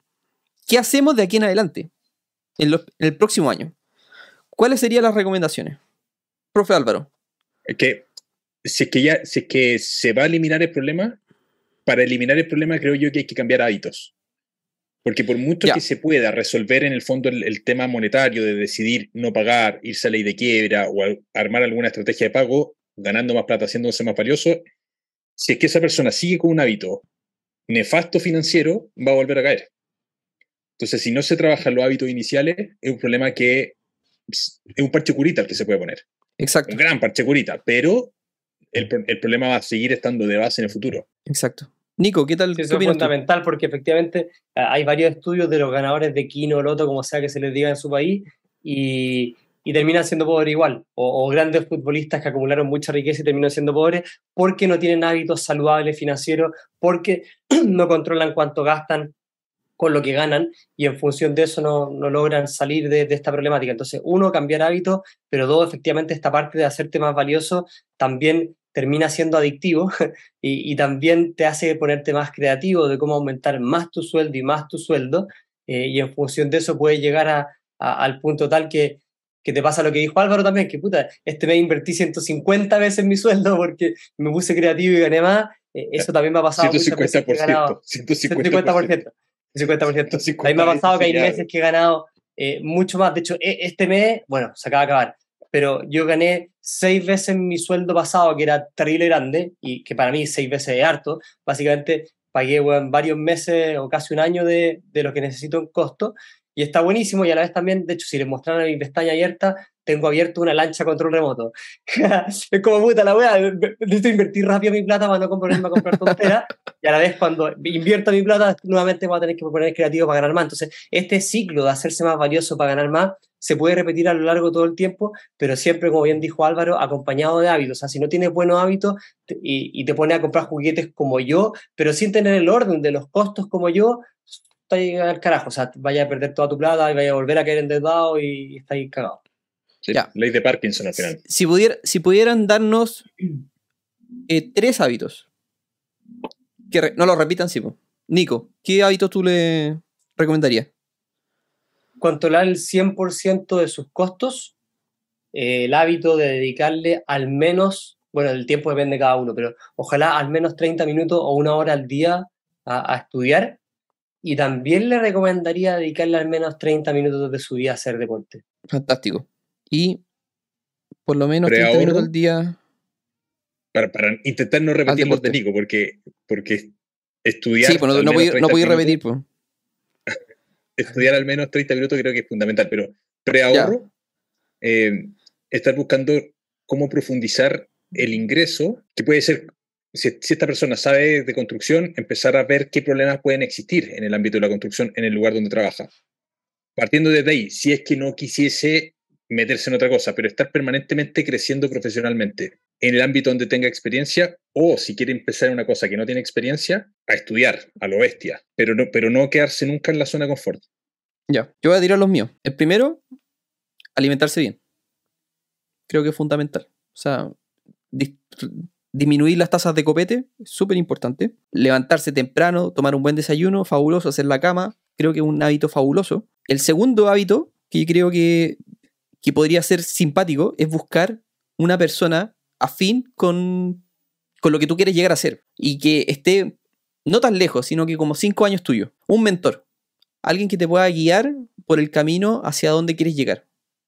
¿Qué hacemos de aquí en adelante? En, el próximo año. ¿Cuáles serían las recomendaciones? Profe Álvaro. Que si es que ya si es que se va a eliminar el problema, para eliminar el problema creo yo que hay que cambiar hábitos. Porque por mucho Ya. que se pueda resolver en el fondo el, el tema monetario de decidir no pagar, irse a ley de quiebra o al- armar alguna estrategia de pago, ganando más plata, haciéndose más valioso, si es que esa persona sigue con un hábito nefasto financiero, va a volver a caer. Entonces, si no se trabajan los hábitos iniciales, es un problema que es un parche curita el que se puede poner Exacto, un gran parche curita, pero el, el problema va a seguir estando de base en el futuro. exacto. Nico, ¿qué tal? Sí, ¿Qué eso es tú? fundamental porque efectivamente ah, hay varios estudios de los ganadores de Kino, Loto, como sea que se les diga en su país, y, y terminan siendo pobres igual. O, o grandes futbolistas que acumularon mucha riqueza y terminan siendo pobres porque no tienen hábitos saludables financieros, porque no controlan cuánto gastan con lo que ganan y en función de eso no, no logran salir de, de esta problemática. Entonces, uno, cambiar hábitos, pero dos, efectivamente, esta parte de hacerte más valioso también termina siendo adictivo y, y también te hace ponerte más creativo de cómo aumentar más tu sueldo y más tu sueldo, eh, y en función de eso puedes llegar a, a- al punto tal que, que te pasa lo que dijo Álvaro también, que puta, este mes invertí 150 veces mi sueldo porque me puse creativo y gané más, eh, eso también me ha pasado muchas veces que he ganado 150%. 150%. 50%. A mí me ha pasado que hay meses que he ganado eh, mucho más. De hecho, e- este mes, bueno, se acaba de acabar, pero yo gané seis veces mi sueldo pasado, que era terrible grande, y que para mí seis veces es harto. Básicamente pagué weón, varios meses o casi un año de, de lo que necesito en costo, y está buenísimo. Y a la vez también, de hecho, si les mostraron mi pestaña abierta, tengo abierto una lancha control remoto. es como puta la wea, necesito invertir rápido mi plata para no comprarme a comprar tonteras, y a la vez cuando invierto mi plata, nuevamente voy a tener que poner creativo para ganar más. Entonces, este ciclo de hacerse más valioso para ganar más se puede repetir a lo largo de todo el tiempo, pero siempre, como bien dijo Álvaro, acompañado de hábitos. O sea, si no tienes buenos hábitos te- y, y te pones a comprar juguetes como yo, pero sin tener el orden de los costos como yo, está ahí al carajo. O sea, vaya a perder toda tu plata y vaya a volver a caer endeudado y está ahí cagado. Sí, Ya. Ley de Parkinson al final. Si, pudiera, si pudieran darnos eh, tres hábitos. Que re- no lo repitan, sí. Nico, ¿qué hábitos tú le recomendarías? Controlar el 100% de sus costos, eh, el hábito de dedicarle al menos, bueno, el tiempo depende de cada uno, pero ojalá al menos 30 minutos o una hora al día a, a estudiar. Y también le recomendaría dedicarle al menos 30 minutos de su vida a hacer deporte. Fantástico. Y por lo menos 30 Preahorro. minutos al día. Para, para intentar no repetir los de. Nico, porque, porque estudiar. Sí, pues no, no, 30 no podí minutos- repetir. Pues. Estudiar al menos 30 minutos creo que es fundamental, pero preahorro, eh, estar buscando cómo profundizar el ingreso, que puede ser, si, si esta persona sabe de construcción, empezar a ver qué problemas pueden existir en el ámbito de la construcción en el lugar donde trabaja. Partiendo desde ahí, si es que no quisiese meterse en otra cosa, pero estar permanentemente creciendo profesionalmente en el ámbito donde tenga experiencia, o si quiere empezar una cosa que no tiene experiencia, a estudiar a lo bestia, pero no, pero no quedarse nunca en la zona de confort. Ya, yo voy a tirar los míos. El primero, alimentarse bien. Creo que es fundamental. O sea, dis- disminuir las tasas de copete, súper importante. Levantarse temprano, tomar un buen desayuno, fabuloso, hacer la cama, creo que es un hábito fabuloso. El segundo hábito, que creo que, que podría ser simpático, es buscar una persona afín con, con lo que tú quieres llegar a ser. Y que esté no tan lejos, sino que como cinco años tuyo. Un mentor alguien que te pueda guiar por el camino hacia donde quieres llegar.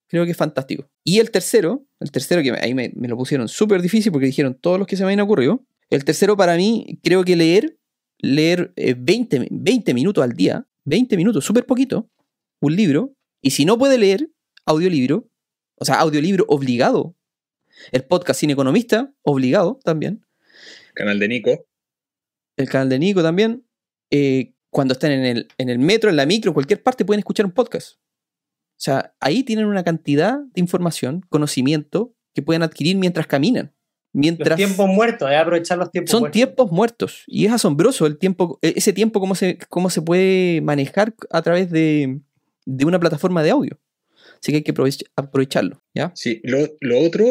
Creo que es fantástico. Y el tercero, el tercero que ahí me, lo pusieron súper difícil porque dijeron todos los que se me habían ocurrido. El tercero para mí, creo que leer, leer eh, 20, 20 minutos al día, 20 minutos, súper poquito, un libro. Y si no puede leer, audiolibro, o sea, audiolibro obligado. El podcast Sin Economista, obligado también Canal de Nico. el canal de Nico también. eh, cuando estén en el, en el metro, en la micro, en cualquier parte, pueden escuchar un podcast. O sea, ahí tienen una cantidad de información, conocimiento que pueden adquirir mientras caminan. Los Mientras tiempos muertos, hay que aprovechar los tiempos son muertos. tiempos muertos. Y es asombroso el tiempo, e- ese tiempo, cómo se, cómo se puede manejar a través de, de una plataforma de audio. Así que hay que aprovech- aprovecharlo. ¿ya? Sí, lo, lo otro,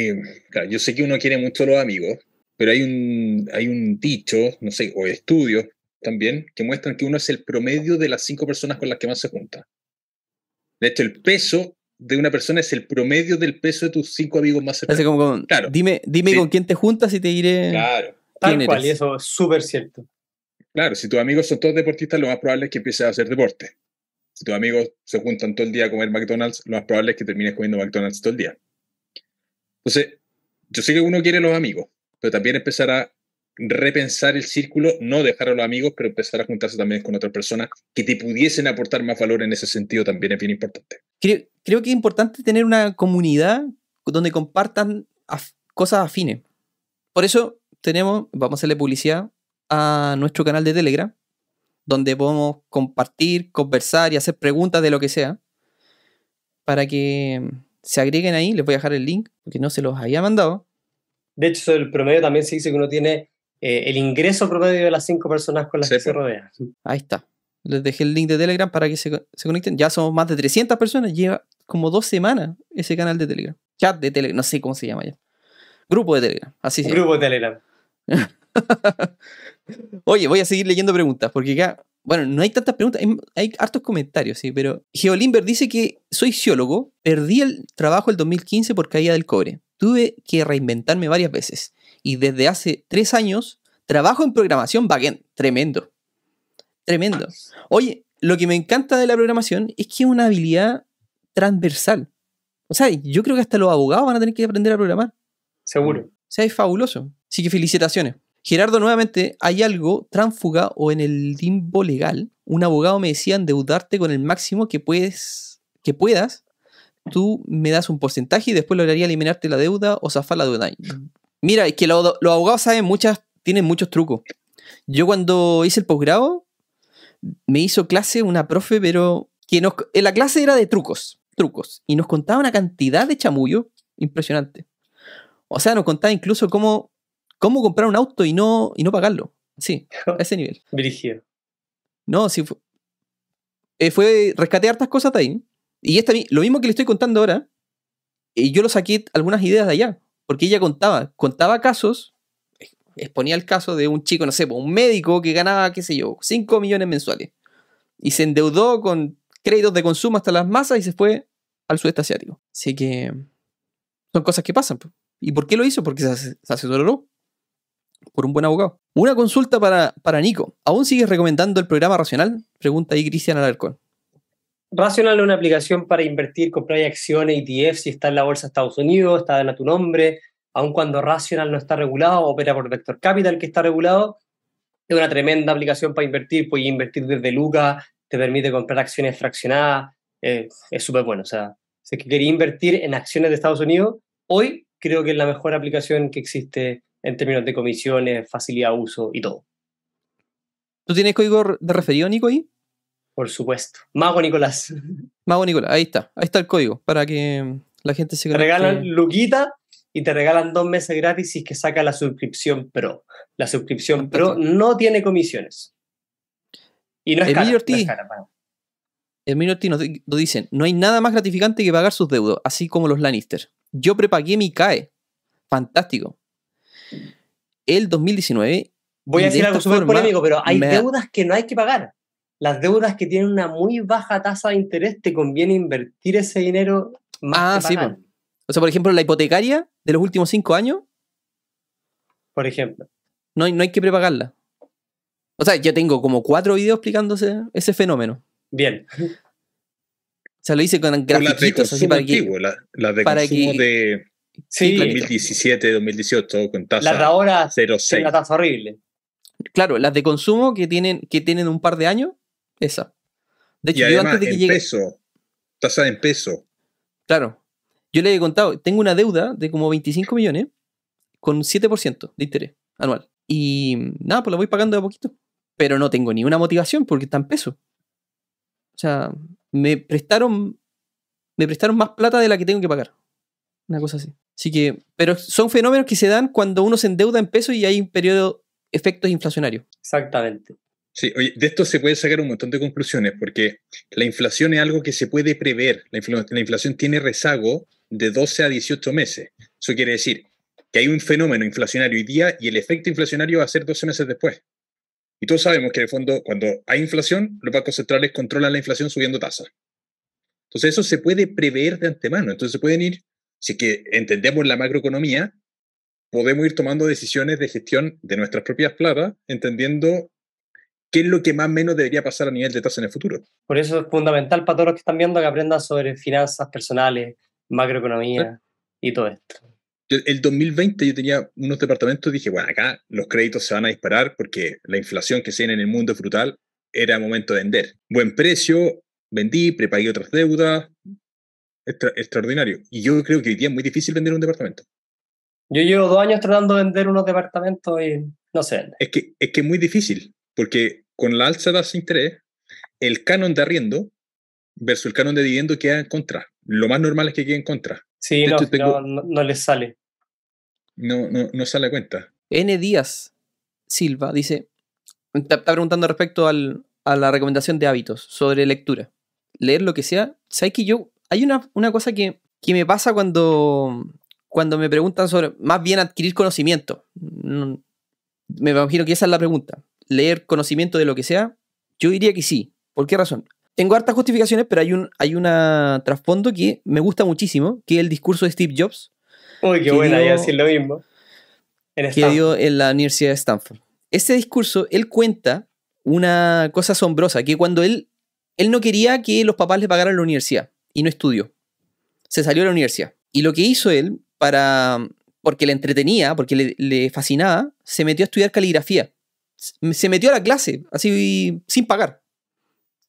eh, claro, yo sé que uno quiere mucho a los amigos, pero hay un, hay un dicho, no sé, o estudios también, que muestran que uno es el promedio de las cinco personas con las que más se junta. De hecho, el peso de una persona es el promedio del peso de tus cinco amigos más cercanos. como con, Claro. dime, dime Sí. con quién te juntas y te diré. Claro, Tal cual, y eso es súper cierto. claro, si tus amigos son todos deportistas, lo más probable es que empieces a hacer deporte. Si tus amigos se juntan todo el día a comer McDonald's, lo más probable es que termines comiendo McDonald's todo el día. Entonces, yo sé que uno quiere los amigos, pero también empezar a repensar el círculo, no dejar a los amigos, pero empezar a juntarse también con otras personas que te pudiesen aportar más valor en ese sentido también es bien importante. creo, que es importante tener una comunidad donde compartan cosas afines. Por eso tenemos, vamos a hacerle publicidad a nuestro canal de Telegram, donde podemos compartir, conversar y hacer preguntas de lo que sea, para que se agreguen ahí. Les voy a dejar el link, porque no se los había mandado. De hecho, el promedio también se dice que uno tiene eh, el ingreso promedio de las cinco personas con las Sí, que se rodea. Ahí está. Les dejé el link de Telegram para que se, co- se conecten. Ya somos más de 300 personas. Lleva como dos semanas ese canal de Telegram. Chat de Telegram, no sé cómo se llama ya. Grupo de Telegram, así se grupo de Telegram. Oye, voy a seguir leyendo preguntas, porque acá, bueno, no hay tantas preguntas, hay, hay hartos comentarios, sí, pero Geolimber dice que soy geólogo, perdí el trabajo el 2015 por caída del cobre. Tuve que reinventarme varias veces y desde hace tres años trabajo en programación backend. Tremendo. Tremendo. Oye, lo que me encanta de la programación es que es una habilidad transversal. O sea, yo creo que hasta los abogados van a tener que aprender a programar. Seguro. O sea, es fabuloso. Así que felicitaciones. Gerardo, nuevamente, ¿hay algo tránfuga o en el limbo legal? Un abogado me decía endeudarte con el máximo que puedes, que puedas. Tú me das un porcentaje y después lograría eliminarte la deuda o zafar la deuda. Mira, es que lo- los abogados saben muchas, tienen muchos trucos. Yo cuando hice el posgrado, me hizo clase una profe, pero que en la clase era de trucos, trucos. Y nos contaba una cantidad de chamullo impresionante. O sea, nos contaba incluso cómo, cómo comprar un auto y no, y no pagarlo. Sí, a ese nivel. Dirigido. No, sí fue. eh, fue rescaté hartas cosas de ahí. Y esta, lo mismo que le estoy contando ahora, eh, yo lo saqué algunas ideas de allá. porque ella contaba, contaba casos, exponía el caso de un chico, no sé, un médico que ganaba, qué sé yo, 5 millones mensuales. Y se endeudó con créditos de consumo hasta las masas y se fue al sudeste asiático. Así que son cosas que pasan. ¿Y por qué lo hizo? Porque se, se asesoró por un buen abogado. Una consulta para, para Nico. ¿Aún sigues recomendando el programa Racional? Pregunta ahí Cristian Alarcón. Rational es una aplicación para invertir, comprar acciones, ETF, si está en la bolsa de Estados Unidos, está a tu nombre, aun cuando Rational no está regulado, opera por Vector Capital, que está regulado. Es una tremenda aplicación para invertir, puedes invertir desde Lucas, te permite comprar acciones fraccionadas, eh, es súper bueno. O sea, si quería invertir en acciones de Estados Unidos, hoy creo que es la mejor aplicación que existe en términos de comisiones, facilidad de uso y todo. ¿Tú tienes código de referido, Nico, ahí? Por supuesto. Mago Nicolás. Mago Nicolás, ahí está. Ahí está el código para que la gente se Te regalan Luquita y te regalan dos meses gratis si es que saca la suscripción Pro. La suscripción Pro no tiene comisiones. Y no es cara, Emilio no Ortiz. es cara. Emilio Ortiz nos dicen, no hay nada más gratificante que pagar sus deudos, así como los Lannister. Yo prepagué mi CAE. Fantástico. El 2019, Voy a de decir algo súper polémico, pero hay me- deudas que no hay que pagar. Las deudas que tienen una muy baja tasa de interés, te conviene invertir ese dinero más Ah, que sí, pagar, o sea, por ejemplo, la hipotecaria de los últimos cinco años, por ejemplo. no hay, no hay que prepagarla. O sea, yo tengo como cuatro videos explicándose ese fenómeno. Bien. O sea, lo hice con Con las de grafiquitos, así consumo para que... antiguo, la- las de para consumo que- de Sí, claro. 2017, 2018, con tasa las de ahora tienen 0,6. una tasa horrible. Claro, las de consumo que tienen, que tienen un par de años, esa. De Y hecho, yo además, antes de que en llegue... peso, tasa en peso. Claro. Yo le he contado, tengo una deuda de como 25 millones con 7% de interés anual. Y nada, pues la voy pagando de a poquito. Pero no tengo ni una motivación porque está en peso. O sea, me prestaron, me prestaron más plata de la que tengo que pagar. Una cosa así. Así que, pero son fenómenos que se dan cuando uno se endeuda en peso y hay un periodo efectos inflacionarios. Exactamente. Sí, oye, de esto se puede sacar un montón de conclusiones, porque la inflación es algo que se puede prever. La inflación tiene rezago de 12 a 18 meses. Eso quiere decir que hay un fenómeno inflacionario hoy día y el efecto inflacionario va a ser 12 meses después. Y todos sabemos que en el fondo, cuando hay inflación, los bancos centrales controlan la inflación subiendo tasas. Entonces, eso se puede prever de antemano. Entonces, se pueden ir, si que entendemos la macroeconomía, podemos ir tomando decisiones de gestión de nuestras propias platas, entendiendo qué es lo que más o menos debería pasar a nivel de tasa en el futuro. Por eso es fundamental para todos los que están viendo que aprendan sobre finanzas personales, macroeconomía y todo esto. Yo- El 2020 yo tenía unos departamentos dije, bueno, acá los créditos se van a disparar porque la inflación que se viene en el mundo es brutal, era momento de vender. Buen precio, vendí, prepagué otras deudas, extra- extraordinario. Y yo creo que hoy día es muy difícil vender un departamento. Yo llevo dos años tratando de vender unos departamentos y no se vende. Es que, es que es muy difícil, porque con la alza de interés, el canon de arriendo versus el canon de dividendo queda en contra. Lo más normal es que quede en contra. Sí, no, hecho, tengo- no, no- no les sale. No, no, no sale a cuenta. N. Díaz Silva dice, está está preguntando respecto al- a la recomendación de hábitos sobre lectura. Leer lo que sea. ¿Sabes que yo, hay una, una cosa que, que me pasa cuando, cuando me preguntan sobre, más bien adquirir conocimiento. No- me imagino que esa es la pregunta. Leer conocimiento de lo que sea. Yo diría que sí. ¿Por qué razón? Tengo hartas justificaciones, pero hay un hay una trasfondo que me gusta muchísimo, que es el discurso de Steve Jobs, Uy, qué buena, decir lo mismo. En que dio en la Universidad de Stanford. Ese discurso, él cuenta una cosa asombrosa, que cuando él, él no quería que los papás le pagaran la universidad y no estudió. Se salió de la universidad. Y lo que hizo él, para, porque le entretenía, porque le, fascinaba, se metió a estudiar caligrafía. Se metió a la clase, así sin pagar.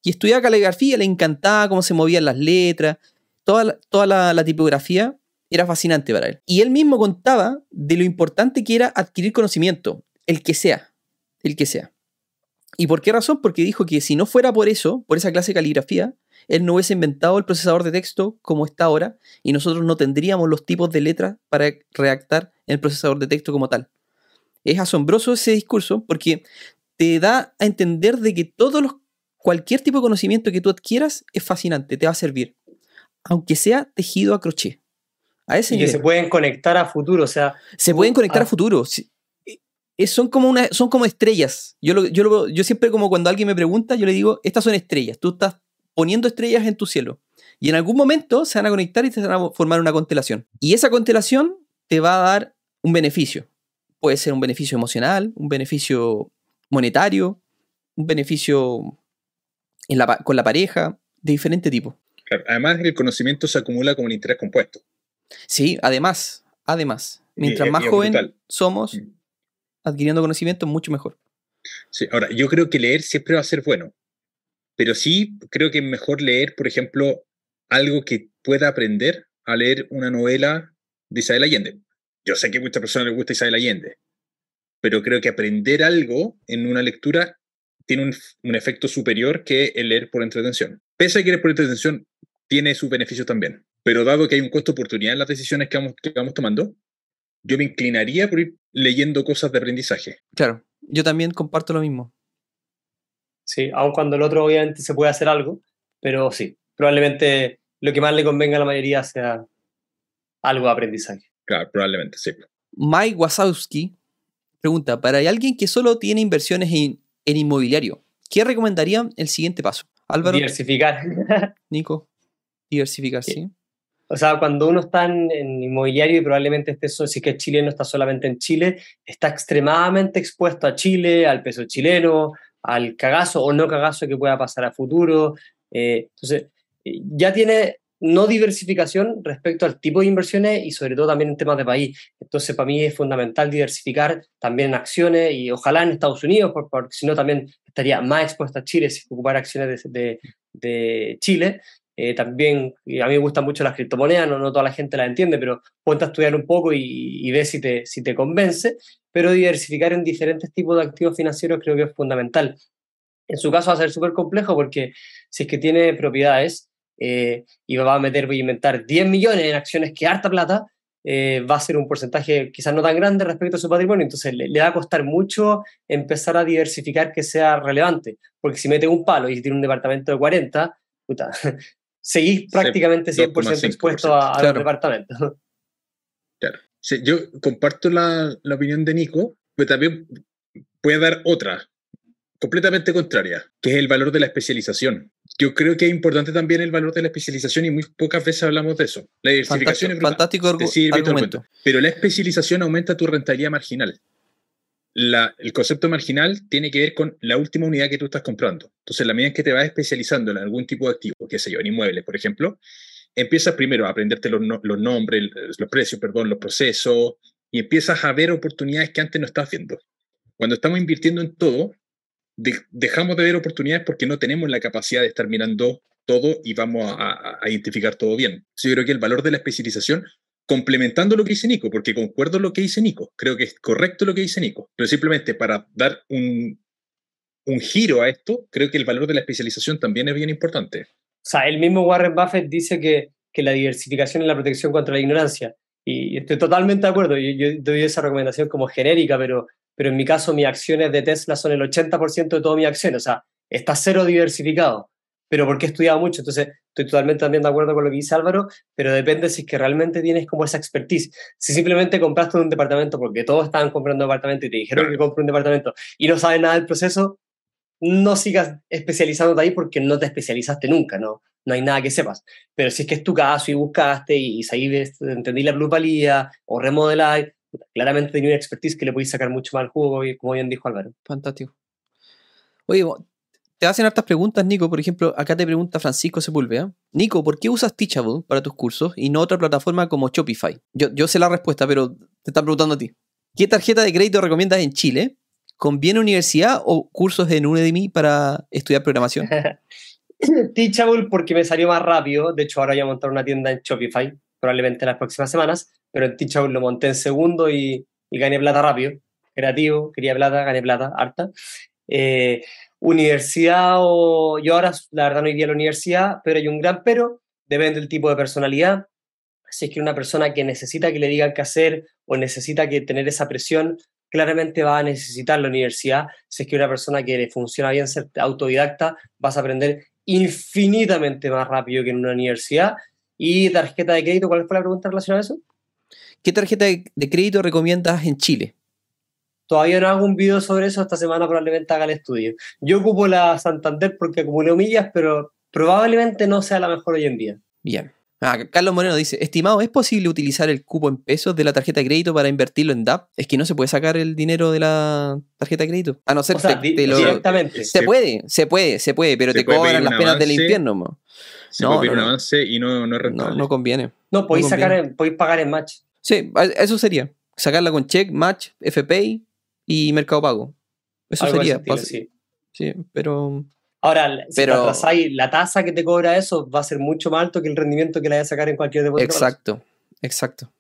Y estudiaba caligrafía, le encantaba cómo se movían las letras, toda toda la, la tipografía era fascinante para él. Y él mismo contaba de lo importante que era adquirir conocimiento, el que sea, el que sea. ¿Y por qué razón? Porque dijo que si no fuera por eso, por esa clase de caligrafía, él no hubiese inventado el procesador de texto como está ahora y nosotros no tendríamos los tipos de letras para redactar el procesador de texto como tal. Es asombroso ese discurso porque te da a entender de que todos los, cualquier tipo de conocimiento que tú adquieras es fascinante, te va a servir, aunque sea tejido a crochet A ese y que se pueden conectar a futuro, o sea, Se pueden conectar Ah. a futuro. Eh, Son como, una, son como estrellas. Yo, lo, yo, lo- yo siempre como cuando alguien me pregunta, yo le digo, estas son estrellas. Tú estás poniendo estrellas en tu cielo. Y en algún momento se van a conectar y se van a formar una constelación. Y esa constelación te va a dar un beneficio. Puede ser un beneficio emocional, un beneficio monetario, un beneficio en la pa- con la pareja, de diferente tipo. Claro, Además, el conocimiento se acumula como un interés compuesto. Sí, además, además, mientras Y- más y joven brutal. somos, Mm. adquiriendo conocimiento, mucho mejor. Sí, ahora, yo creo que leer siempre va a ser bueno, pero sí creo que es mejor leer, por ejemplo, algo que pueda aprender a leer una novela de Isabel Allende. Yo sé que a muchas personas les gusta Isabel Allende, pero creo que aprender algo en una lectura tiene un, efecto superior que el leer por entretención. Pese a que leer por entretención tiene sus beneficios también, pero dado que hay un costo de oportunidad en las decisiones que vamos, que vamos tomando, yo me inclinaría por ir leyendo cosas de aprendizaje. Claro, yo también comparto lo mismo. Sí, aun cuando el otro obviamente se puede hacer algo, pero sí, probablemente lo que más le convenga a la mayoría sea algo de aprendizaje. Claro, probablemente, sí. Mike Wasowski pregunta, para alguien que solo tiene inversiones en, en inmobiliario, ¿qué recomendarían el siguiente paso? Álvaro, Diversificar. Nico, diversificar, Sí. ¿sí? O sea, cuando uno está en, en inmobiliario y probablemente esté, si es que es chileno, está solamente en Chile, está extremadamente expuesto a Chile, al peso chileno, al cagazo o no cagazo que pueda pasar a futuro. Eh, entonces, eh, ya tiene no diversificación respecto al tipo de inversiones y sobre todo también en temas de país. Entonces, para mí es fundamental diversificar también en acciones y ojalá en Estados Unidos, por- porque si no también estaría más expuesto a Chile si ocupar acciones de, de- de Chile. Eh, también y a mí me gustan mucho las criptomonedas, no, no toda la gente las entiende, pero ponte a estudiar un poco y, y ve si te, si te convence, pero diversificar en diferentes tipos de activos financieros creo que es fundamental. En su caso va a ser súper complejo porque si es que tiene propiedades eh, y va a meter, voy a inventar 10 millones en acciones que harta plata, eh, va a ser un porcentaje quizás no tan grande respecto a su patrimonio, entonces le, le va a costar mucho empezar a diversificar que sea relevante, porque si mete un palo y tiene un departamento de 40, puta, seguís prácticamente 100% 2,5%. expuesto a, a los Claro. Sí, yo comparto la, la opinión de Nico, pero también puede dar otra, completamente contraria, que es el valor de la especialización. Yo creo que es importante también el valor de la especialización y muy pocas veces hablamos de eso. La diversificación Fantástico, es brutal, fantástico argumento. cuento. pero la especialización aumenta tu rentabilidad marginal. La- el concepto marginal tiene que ver con la última unidad que tú estás comprando. Entonces, la medida en que te vas especializando en algún tipo de activo, qué sé yo, en inmuebles, por ejemplo, empiezas primero a aprenderte los, no- los nombres, los precios, perdón, los procesos, y empiezas a ver oportunidades que antes no estabas viendo. Cuando estamos invirtiendo en todo, de- dejamos de ver oportunidades porque no tenemos la capacidad de estar mirando todo y vamos a, identificar todo bien. Yo creo que el valor de la especialización, complementando lo que dice Nico, porque concuerdo lo que dice Nico, creo que es correcto lo que dice Nico, pero simplemente para dar un giro a esto, creo que el valor de la especialización también es bien importante. O sea, el mismo Warren Buffett dice que, que la diversificación es la protección contra la ignorancia. Y estoy totalmente de acuerdo. Yo, yo doy esa recomendación como genérica, pero, pero en mi caso mis acciones de Tesla son el 80% de todas mis acciones. O sea, está cero diversificado. Pero porque he estudiado mucho. Entonces, estoy totalmente también de acuerdo con lo que dice Álvaro, pero depende si es que realmente tienes como esa expertise. Si simplemente compraste un departamento porque todos estaban comprando departamento y te dijeron que compre un departamento y no sabes nada del proceso, no sigas especializándote ahí porque no te especializaste nunca, ¿no? No hay nada que sepas. Pero si es que es tu caso y buscaste y, y ves- entendí la plusvalía o remodelar, claramente tenía una expertise que le podéis sacar mucho más al jugo, y como bien dijo Álvaro. Fantástico. Oye, te hacen hartas preguntas, Nico. Por ejemplo, acá te pregunta Francisco Sepúlveda. Nico, ¿por qué usas Teachable para tus cursos y no otra plataforma como Shopify? Yo, yo sé la respuesta, pero te están preguntando a ti. ¿Qué tarjeta de crédito recomiendas en Chile? ¿Conviene universidad o cursos en Udemy para estudiar programación? Teachable porque me salió más rápido. De hecho, ahora voy a montar una tienda en Shopify, probablemente en las próximas semanas, pero en Teachable lo monté en segundo y, y gané plata rápido. Creativo, quería plata, gané plata, harta. Eh, universidad o... Yo ahora, la verdad, no iría a la universidad, pero hay un gran pero, depende del tipo de personalidad. Si es que una persona que necesita que le digan qué hacer o necesita que tener esa presión, claramente va a necesitar la universidad. Si es que una persona que le funciona bien ser autodidacta, vas a aprender infinitamente más rápido que en una universidad. ¿Y tarjeta de crédito? ¿Cuál fue la pregunta relacionada a eso? ¿Qué tarjeta de, crédito recomiendas en Chile? Todavía no hago un video sobre eso, esta semana probablemente haga el estudio. Yo ocupo la Santander porque acumulé millas, pero probablemente no sea la mejor hoy en día. Bien. Ah, Carlos Moreno dice, estimado, ¿es posible utilizar el cupo en pesos de la tarjeta de crédito para invertirlo en DAP? Es que no se puede sacar el dinero de la tarjeta de crédito. A no ser O sea, te- lo- directamente. Se Se- puede, se puede, se puede, pero se te puede cobran las penas del infierno. mo. Se No, puede pedir no, un no. avance y no, no es No, rentable. no conviene. No, podéis, No sacar conviene. en- podéis pagar en match. Sí, eso sería. Sacarla con check, match, FPay y Mercado Pago. Eso algo sería. sí. sí, pero Ahora, si Pero- te atrasáis, la tasa que te cobra eso va a ser mucho más alto que el rendimiento que le vayas a sacar en cualquier depósito. exacto, exacto.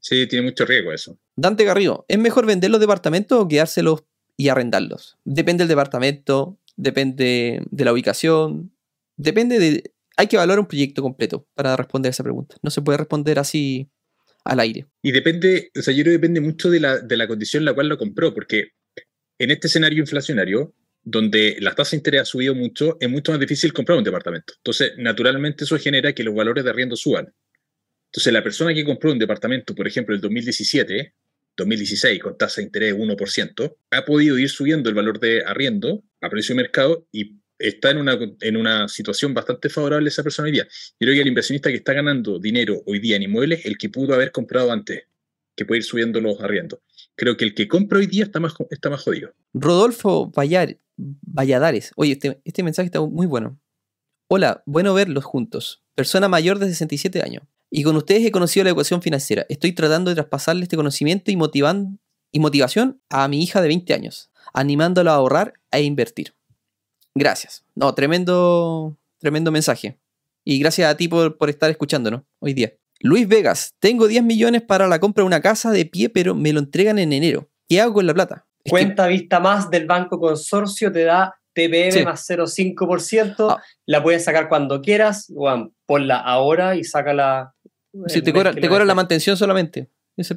Sí, tiene mucho riesgo eso. Dante Garrido, ¿es mejor vender los departamentos o quedárselos y arrendarlos? Depende del departamento, depende de la ubicación, depende de... Hay que evaluar un proyecto completo para responder esa pregunta. No se puede responder así al aire. Y depende, o sea, yo creo que depende mucho de la, de la condición en la cual lo compró, porque en este escenario inflacionario, donde la tasa de interés ha subido mucho, es mucho más difícil comprar un departamento. Entonces, naturalmente eso genera que los valores de arriendo suban. Entonces, la persona que compró un departamento, por ejemplo, el 2017, 2016, con tasa de interés de 1%, ha podido ir subiendo el valor de arriendo a precio de mercado y está en una, en una situación bastante favorable esa persona hoy día. Yo creo que el inversionista que está ganando dinero hoy día en inmuebles, el que pudo haber comprado antes, que puede ir subiendo los arriendos. Creo que el que compra hoy día está más, está más jodido. Rodolfo Vallar- Valladares. Oye, este, este mensaje está muy bueno. Hola, bueno verlos juntos. Persona mayor de 67 años. Y con ustedes he conocido la educación financiera. Estoy tratando de traspasarle este conocimiento y, motivan- y motivación a mi hija de 20 años, animándola a ahorrar e invertir. Gracias. No, tremendo, tremendo mensaje. Y gracias a ti por, por estar escuchándonos hoy día. Luis Vegas, tengo 10 millones para la compra de una casa de pie, pero me lo entregan en enero. ¿Qué hago con la plata? Es que- Cuenta vista más del Banco Consorcio te da TPM Sí. más 0,5%. Ah. La puedes sacar cuando quieras. Juan, ponla ahora y sácala. Sí, te cobran la desees. mantención solamente.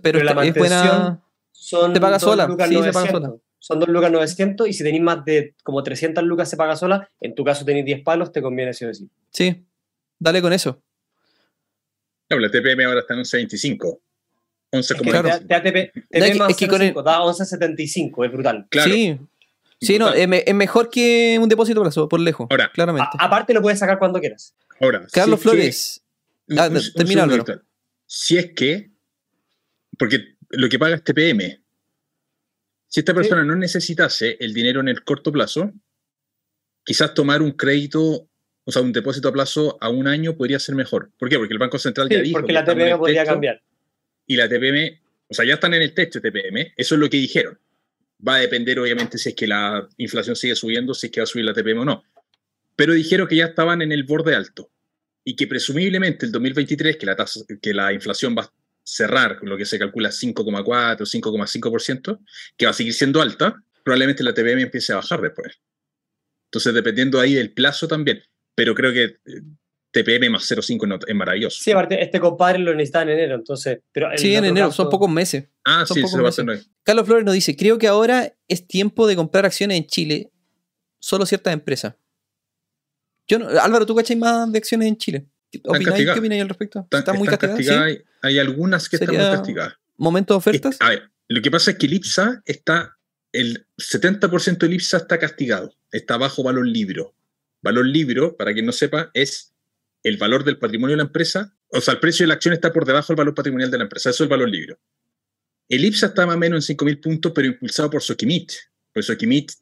Pero, la está- es buena. mantención- Son te paga dos sola, lucas sí, se paga 900. sola. Son 2 lucas 900 y si tenéis más de como 300 lucas se paga sola, en tu caso tenéis 10 palos, te conviene sí o sí. Sí, dale con eso. No, la TPM ahora está en 11.25. 11 Es que Claro. te, te da TP, TP No, es que- más es que con el- 0,5, da 11,75, es brutal. Claro. Sí, sí no, es, me- es mejor que un depósito plazo, por lejos. Ahora, claramente. A- aparte lo puedes sacar cuando quieras. ahora. Carlos si es que- Flores, un- Ah, un- un termina. Si es que, porque lo que paga es TPM, si esta persona no necesitase el dinero en el corto plazo, quizás tomar un crédito, o sea, un depósito a plazo a un año podría ser mejor. ¿Por qué? Porque el Banco Central ya Sí, dijo porque que la TPM podría cambiar. Y la TPM, o sea, ya están en el techo de TPM, eso es lo que dijeron. Va a depender, obviamente, si es que la inflación sigue subiendo, si es que va a subir la TPM o no. Pero dijeron que ya estaban en el borde alto y que presumiblemente el 2023, que la, tasa, que la inflación va a cerrar con lo que se calcula 5,4 o 5,5%, que va a seguir siendo alta, probablemente la TPM empiece a bajar después. Entonces, dependiendo ahí del plazo también. Pero creo que eh, TPM más 0,5 no- es maravilloso. Sí, aparte, este compadre lo necesita en enero, entonces. Pero sí, en enero, caso- son pocos meses. ah, son sí, pocos se lo va a hacer. Carlos Flores nos dice, creo que ahora es tiempo de comprar acciones en Chile, solo ciertas empresas. Yo no- Álvaro, ¿tú cachai más de acciones en Chile? ¿Qué opináis. ¿Qué opináis al respecto? Están, ¿Está muy están castigada? castigadas, ¿Sí? hay, hay algunas que están muy castigadas. ¿Momento de ofertas? A ver, lo que pasa es que el IPSA está, el 70% del IPSA está castigado, está bajo valor libro. Valor libro, para quien no sepa, es el valor del patrimonio de la empresa, o sea, el precio de la acción está por debajo del valor patrimonial de la empresa, eso es el valor libro. El IPSA está más o menos en 5.000 puntos, pero impulsado por Sokimit. Por Sokimit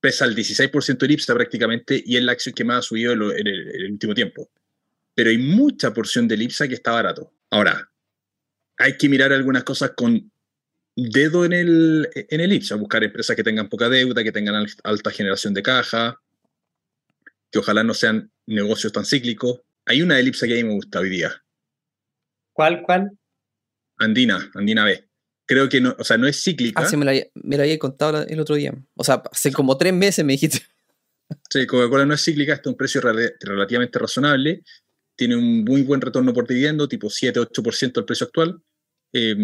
pesa el 16% del IPSA prácticamente y es la acción que más ha subido en, el, último tiempo. Pero hay mucha porción del IPSA que está barato. Ahora, hay que mirar algunas cosas con dedo en el, en el IPSA, buscar empresas que tengan poca deuda, que tengan al- alta generación de caja, que ojalá no sean negocios tan cíclicos. Hay una del IPSA que a mí me gusta hoy día, ¿Cuál, cuál? Andina, Andina B. Creo que no, o sea, no es cíclica. Ah, sí, me lo, había- me lo había contado el otro día. O sea, hace como tres meses me dijiste. Sí, Coca-Cola no es cíclica, está a un precio rela- relativamente razonable, tiene un muy buen retorno por dividendo, tipo 7-8% al precio actual. Eh,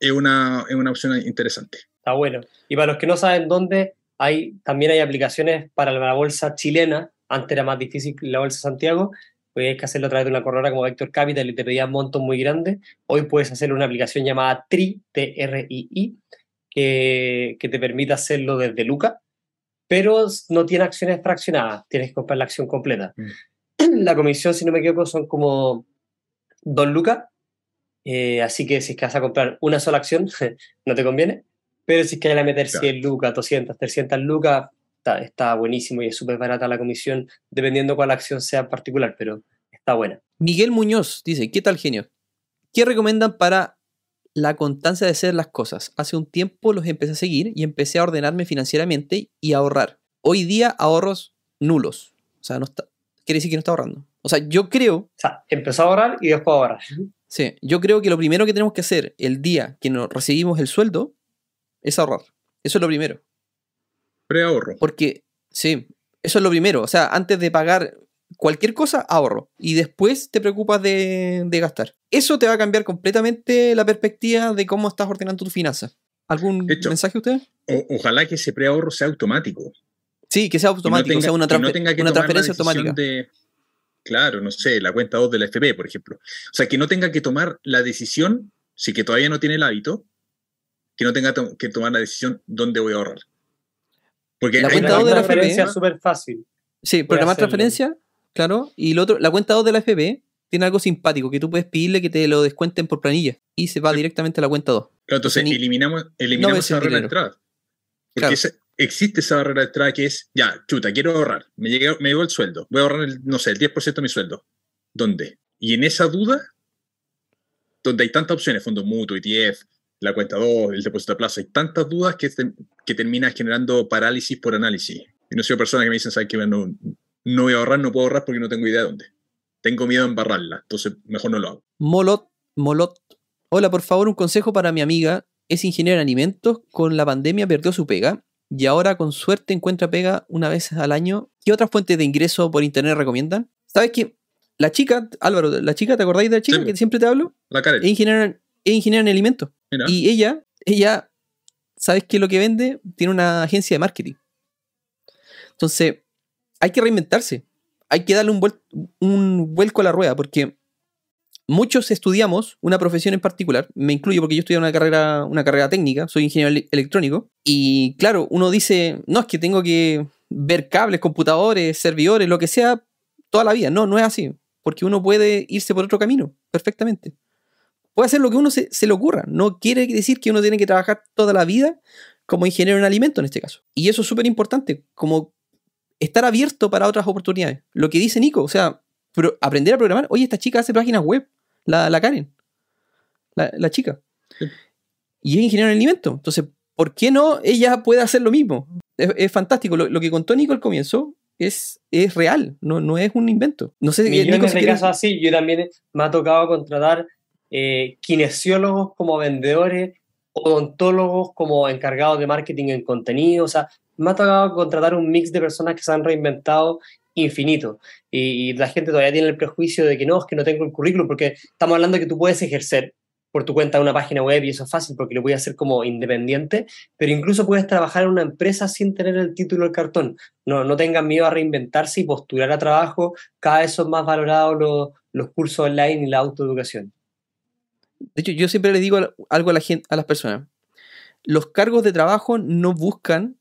es, una, es una opción interesante. Está bueno. Y para los que no saben dónde, hay, también hay aplicaciones para la bolsa chilena. Antes era más difícil la bolsa de Santiago. podías que hacerlo a través de una corredora como Vector Capital y te pedían montos muy grandes. Hoy puedes hacer una aplicación llamada TRI, T-R-I-I, que, que te permite hacerlo desde Luca, pero no tiene acciones fraccionadas, tienes que comprar la acción completa. La comisión, si no me equivoco, son como 2 lucas, eh, así que si es que vas a comprar una sola acción, no te conviene, pero si es que hay a meter 100 lucas, 200, 300 lucas, está, está buenísimo y es súper barata la comisión, dependiendo cuál acción sea en particular, pero está buena. Miguel Muñoz dice, ¿qué tal genio? ¿Qué recomiendan para la constancia de hacer las cosas? Hace un tiempo los empecé a seguir y empecé a ordenarme financieramente y a ahorrar. Hoy día ahorros nulos. O sea, no está, quiere decir que no está ahorrando. O sea, yo creo... O sea, empezó a ahorrar y después a ahorrar. Sí, yo creo que lo primero que tenemos que hacer el día que nos recibimos el sueldo es ahorrar. Eso es lo primero. Preahorro. Porque, sí, eso es lo primero. O sea, antes de pagar cualquier cosa, ahorro. Y después te preocupas de, de gastar. Eso te va a cambiar completamente la perspectiva de cómo estás ordenando tus finanzas. ¿Algún hecho, mensaje usted? O- ojalá que ese preahorro sea automático. Sí, que sea Que no automático, tenga- o sea, una, que no tenga que una tomar la transferencia automática. de- claro, no sé, la cuenta 2 de la FP, por ejemplo. O sea, que no tenga que tomar la decisión, si que todavía no tiene el hábito, que no tenga to- que tomar la decisión dónde voy a ahorrar. Porque La cuenta una dos de la FP, es súper fácil. Sí, programar hacerlo. transferencia, claro. Y lo otro, la cuenta 2 de la FP tiene algo simpático, que tú puedes pedirle que te lo descuenten por planilla y se va Sí. directamente a la cuenta 2. Claro, entonces ni- eliminamos, eliminamos esa barrera de entrada. Porque Claro. esa- existe esa barrera de entrada que es, ya, chuta, quiero ahorrar. Me llegó, me llegó el sueldo. Voy a ahorrar, el, no sé, el 10% de mi sueldo. ¿Dónde? Y en esa duda, donde hay tantas opciones, fondo mutuo, ETF, la cuenta 2, el depósito a plazo, hay tantas dudas que, te- que termina generando parálisis por análisis. Y no soy personas que me dicen, ¿sabes qué? No, no voy a ahorrar, no puedo ahorrar porque no tengo idea de dónde. Tengo miedo a embarrarla, entonces mejor no lo hago. Molot, Molot. Hola, por favor, un consejo para mi amiga. Es ingeniera en alimentos. Con la pandemia perdió su pega y ahora con suerte encuentra pega una vez al año. ¿Qué otras fuentes de ingreso por internet recomiendan? ¿Sabes qué? La chica, Álvaro, la chica, ¿te acordáis de la chica Sí. que siempre te hablo? La cara. Es ingeniera, es ingeniera en alimentos. Mira, Y ella, ella, ¿sabes qué es lo que vende? Tiene una agencia de marketing. Entonces, hay que reinventarse. Hay que darle un, vuel- un vuelco a la rueda, porque muchos estudiamos una profesión en particular, me incluyo porque yo estudié una carrera, una carrera técnica, soy ingeniero ele- electrónico, y claro, uno dice, no, es que tengo que ver cables, computadores, servidores, lo que sea, toda la vida. No, no es así, porque uno puede irse por otro camino, perfectamente puede hacer lo que uno se, se le ocurra. No quiere decir que uno tiene que trabajar toda la vida como ingeniero en alimento en este caso. Y eso es súper importante, como estar abierto para otras oportunidades. Lo que dice Nico, o sea, aprender a programar. Oye, esta chica hace páginas web, la, la Karen, la, la chica. Sí. Y es ingeniero en alimento. Entonces, ¿por qué no ella puede hacer lo mismo? Es, es fantástico. Lo, lo que contó Nico al comienzo es, es real, no, no es un invento. No sé, Nico, Millones si de quieres- casos así. Yo también me ha tocado contratar eh, kinesiólogos como vendedores, odontólogos como encargados de marketing en contenido. O sea, me ha tocado contratar un mix de personas que se han reinventado infinito. Y, y la gente todavía tiene el prejuicio de que no, es que no tengo el currículum, porque estamos hablando de que tú puedes ejercer por tu cuenta una página web y eso es fácil porque lo puedes hacer como independiente, pero incluso puedes trabajar en una empresa sin tener el título del cartón. No, no tengan miedo a reinventarse y postular a trabajo. Cada vez son más valorados los, los cursos online y la autoeducación. De hecho, yo siempre les digo al- algo a la gente, a las personas. Los cargos de trabajo no buscan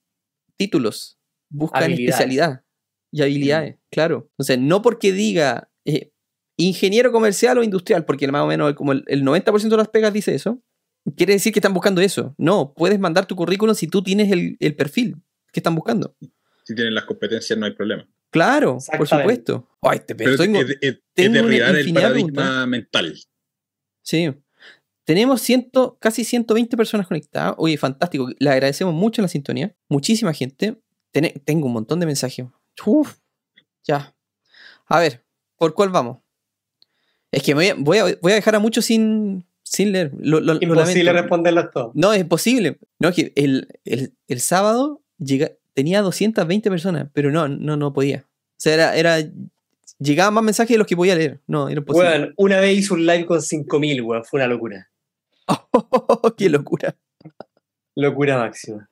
títulos, buscan especialidad y habilidades, claro. Entonces, no porque diga eh, ingeniero comercial o industrial, porque más o menos como el, el 90% de las pegas dice eso, quiere decir que están buscando eso. No, puedes mandar tu currículum si tú tienes el, el perfil que están buscando. si tienen las competencias no hay problema. Claro, por supuesto. Ay, te- pero Pero tengo- es, es- es tengo una derribar el paradigma mental. Sí. Tenemos ciento, casi 120 personas conectadas. Oye, fantástico. Le agradecemos mucho la sintonía. Muchísima gente. Tengo un montón de mensajes. Uf. Ya. A ver, ¿por cuál vamos? Es que me voy a, voy dejar a muchos sin, sin leer. Lo, lo- lo Imposible lamento. responderlos todos. No, es imposible. No, es que el, el- el sábado llega, tenía 220 personas, pero no, no, no podía. O sea, era, era. Llegaban más mensajes de los que podía leer. No, era imposible. Weón, una vez hice un live con 5000, weón. Fue una locura. ¡Qué locura! Locura máxima.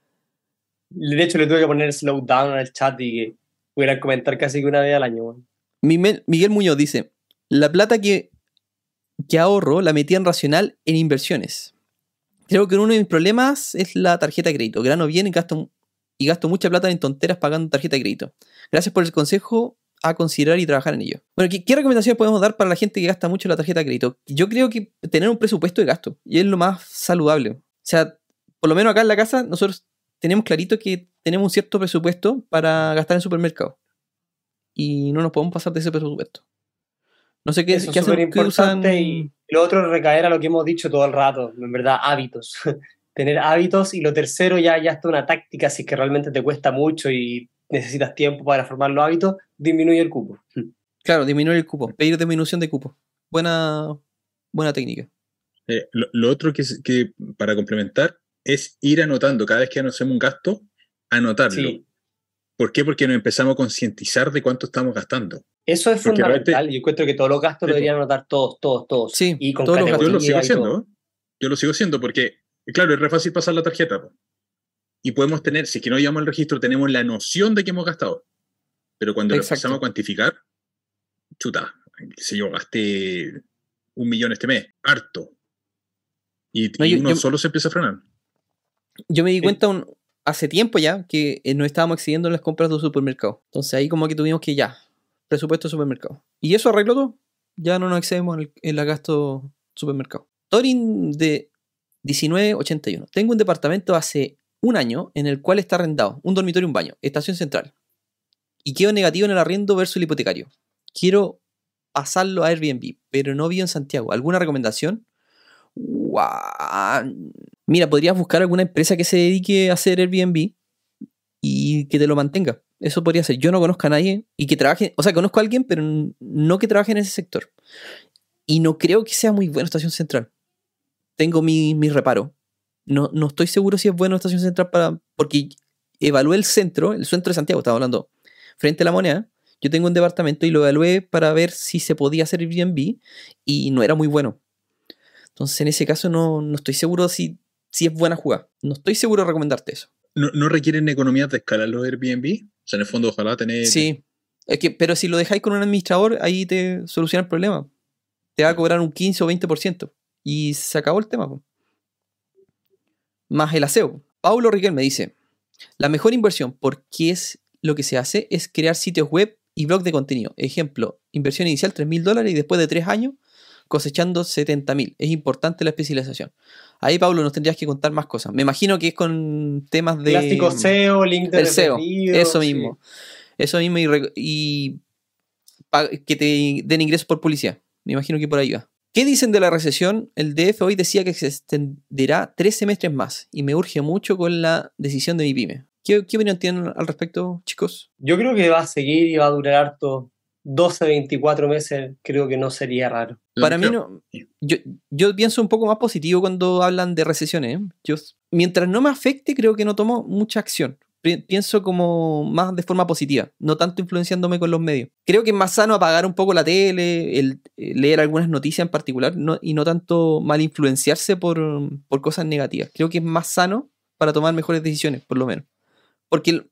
De hecho, le tuve que poner slow down al chat y que pudieran comentar casi que una vez al año. Miguel, Miguel Muñoz dice: La plata que, que ahorro la metí en racional en inversiones. Creo que uno de mis problemas es la tarjeta de crédito. Grano bien y gasto, y gasto mucha plata en tonteras pagando tarjeta de crédito. Gracias por el consejo a considerar y trabajar en ello. Bueno, ¿qué, qué recomendaciones podemos dar para la gente que gasta mucho la tarjeta de crédito? Yo creo que tener un presupuesto de gasto y es lo más saludable. O sea, por lo menos acá en la casa nosotros tenemos clarito que tenemos un cierto presupuesto para gastar en supermercado. Y no nos podemos pasar de ese presupuesto. No sé qué, Eso es qué hacen- súper qué usan- importante y lo otro es recaer a lo que hemos dicho todo el rato, en verdad, hábitos. Tener hábitos y lo tercero ya, ya está una táctica, si es que realmente te cuesta mucho y necesitas tiempo para formar los hábitos, disminuye el cupo. Claro, disminuir el cupo. Pedir disminución de cupo. Buena, buena técnica. Eh, lo, lo otro que, para complementar es ir anotando cada vez que hacemos un gasto, anotarlo. Sí, ¿Por qué? Porque nos empezamos a concientizar de cuánto estamos gastando. eso es Porque fundamental. realmente- Yo encuentro que todos los gastos lo deberían anotar todos, todos, todos. Sí, y con todos los gastos. Yo lo sigo haciendo. ¿eh? Yo lo sigo haciendo porque, claro, es re fácil pasar la tarjeta. po. Y podemos tener, si es que no llevamos el registro, tenemos la noción de que hemos gastado. Pero cuando lo Exacto. empezamos a cuantificar, chuta, qué sé yo, gasté un millón este mes, harto. Y, No, y yo- uno yo- solo se empieza a frenar. Yo me di Sí. cuenta un- hace tiempo ya que eh, nos estábamos excediendo en las compras de supermercado. Entonces ahí como que tuvimos que ya, presupuesto de supermercado. Y eso arregló todo. Ya no nos excedemos en, el, en la gasto supermercado. Torin de 1981. Tengo un departamento hace un año en el cual está arrendado un dormitorio y un baño, estación central. Y quedo negativo en el arriendo versus el hipotecario. Quiero pasarlo a Airbnb, pero no vivo en Santiago. ¿Alguna recomendación? Guau. Mira, podrías buscar alguna empresa que se dedique a hacer Airbnb y que te lo mantenga. Eso podría ser. Yo no conozco a nadie y que trabaje, o sea, conozco a alguien, pero no que trabaje en ese sector. Y no creo que sea muy buena Estación Central. Tengo mi reparo. No, no estoy seguro si es buena Estación Central para. Porque evalué el centro, el centro de Santiago, estaba hablando, frente a la moneda. Yo tengo un departamento y lo evalué para ver si se podía hacer Airbnb y no era muy bueno. Entonces, en ese caso, no, no estoy seguro si, si es buena jugada. No estoy seguro de recomendarte eso. ¿No, no requieren economías de escala los Airbnb? O sea, en el fondo, ojalá tener. Sí. Es que, pero si lo dejáis con un administrador, ahí te soluciona el problema. Te va a cobrar un 15 o 20%. Y se acabó el tema. po. Más el aseo. Paulo Riquelme dice: La mejor inversión, porque es lo que se hace, es crear sitios web y blog de contenido. Ejemplo, inversión inicial 3 mil dólares y después de 3 años cosechando 70 mil. Es importante la especialización. Ahí, Pablo, nos tendrías que contar más cosas. Me imagino que es con temas de. Clásico SEO, link de El SEO, eso sí. mismo. Eso mismo y, y que te den ingresos por publicidad. Me imagino que por ahí va. ¿Qué dicen de la recesión? El DF hoy decía que se extenderá tres semestres más y me urge mucho con la decisión de mi pyme. ¿Qué, qué opinión tienen al respecto, chicos? Yo creo que va a seguir y va a durar harto. 12, 24 meses, creo que no sería raro. Para mí no. Yo, yo pienso un poco más positivo cuando hablan de recesiones. ¿eh? Yo, mientras no me afecte, creo que no tomo mucha acción. Pi- Pienso como más de forma positiva, no tanto influenciándome con los medios. Creo que es más sano apagar un poco la tele, el, eh, leer algunas noticias en particular no- y no tanto mal influenciarse por, por cosas negativas. Creo que es más sano para tomar mejores decisiones, por lo menos. Porque el-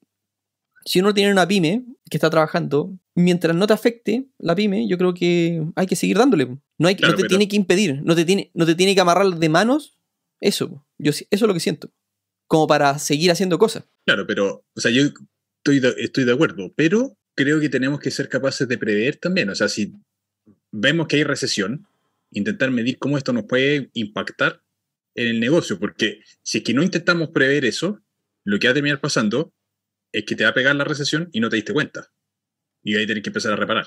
si uno tiene una pyme que está trabajando, mientras no te afecte la pyme, yo creo que hay que seguir dándole. No, hay, Claro, no te pero- tiene que impedir, no te tiene, no te tiene que amarrar de manos. Eso, yo, eso es lo que siento. Como para seguir haciendo cosas. Claro, pero, o sea, yo estoy de, estoy de acuerdo, pero creo que tenemos que ser capaces de prever también. O sea, si vemos que hay recesión, intentar medir cómo esto nos puede impactar en el negocio, porque si es que no intentamos prever eso, lo que va a terminar pasando es que te va a pegar la recesión y no te diste cuenta. Y ahí tenés que empezar a reparar.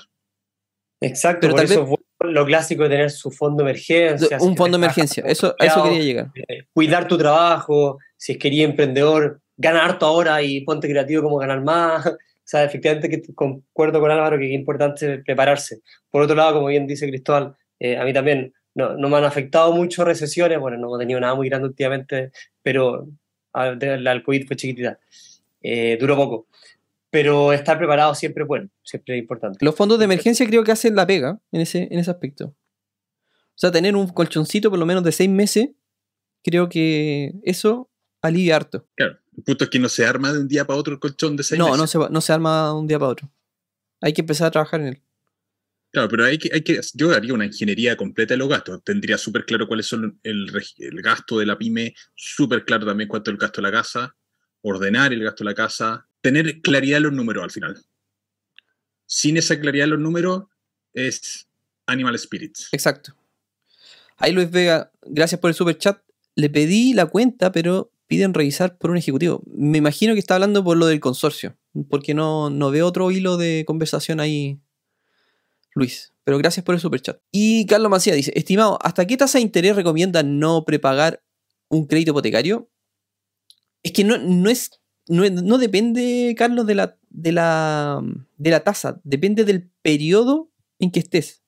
Exacto, Pero por tal eso vez- es bueno lo clásico de tener su fondo de emergencia. si un fondo de emergencia, eso, eso quería llegar. eh, cuidar tu trabajo, si es quería emprendedor, ganar harto ahora y ponte creativo como ganar más. O sea, efectivamente que concuerdo con Álvaro que es importante prepararse. Por otro lado, como bien dice Cristóbal, eh, a mí también no, no me han afectado mucho recesiones, bueno, no hemos tenido nada muy grande últimamente, pero la del COVID fue chiquitita, eh, duró poco. Pero estar preparado siempre es bueno, siempre es importante. Los fondos de emergencia creo que hacen la pega en ese, en ese aspecto. O sea, tener un colchoncito por lo menos de seis meses, creo que eso alivia harto. Claro, el punto es que no se arma de un día para otro el colchón de seis No, meses. no se, no se arma de un día para otro. Hay que empezar a trabajar en él. Claro, pero hay que, hay que, yo haría una ingeniería completa de los gastos. Tendría súper claro cuáles son el, el, gasto de la pyme, súper claro también cuánto es el gasto de la casa, ordenar el gasto de la casa, tener claridad en los números al final. Sin esa claridad en los números es Animal Spirits. Exacto. Ahí Luis Vega, gracias por el super chat. Le pedí la cuenta, pero piden revisar por un ejecutivo. Me imagino que está hablando por lo del consorcio, porque no, no veo otro hilo de conversación ahí Luis. Pero gracias por el super chat. Y Carlos Macía dice, estimado, ¿hasta qué tasa de interés recomienda no prepagar un crédito hipotecario? Es que no, no es. No, depende, Carlos, de la, de, la, de la tasa. Depende del periodo en que estés.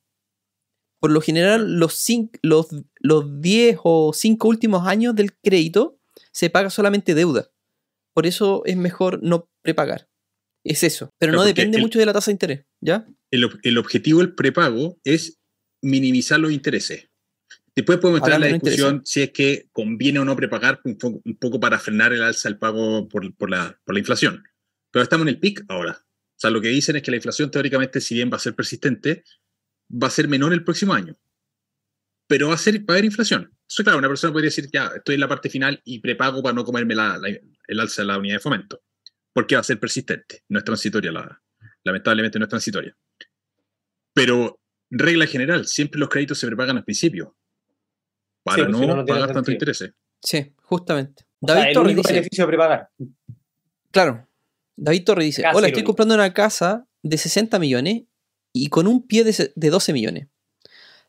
Por lo general, los, los, los 10 o 5 últimos años del crédito se paga solamente deuda. Por eso es mejor no prepagar. Es eso. Pero no depende mucho de la tasa de interés, ¿ya? el, objetivo del prepago es minimizar los intereses. Después podemos entrar en la discusión si es que conviene o no prepagar un, poco, para frenar el alza del pago por, la, inflación. Pero estamos en el pic ahora. O sea, lo que dicen es que la inflación teóricamente, si bien va a ser persistente, va a ser menor el próximo año. Pero va a, ser, va a haber inflación. Entonces, claro, una persona podría decir, ya, estoy en la parte final y prepago para no comerme el alza de la unidad de fomento. Porque va a ser persistente, no es transitoria, lamentablemente no es transitoria. Pero, regla general, siempre los créditos se prepagan al principio. Para pues, no, pagar tanto interés. Sí, justamente. David Torres dice, beneficio de prepagar. Claro. David Torres dice: Hola, estoy comprando una casa de 60 millones y con un pie de, 12 millones.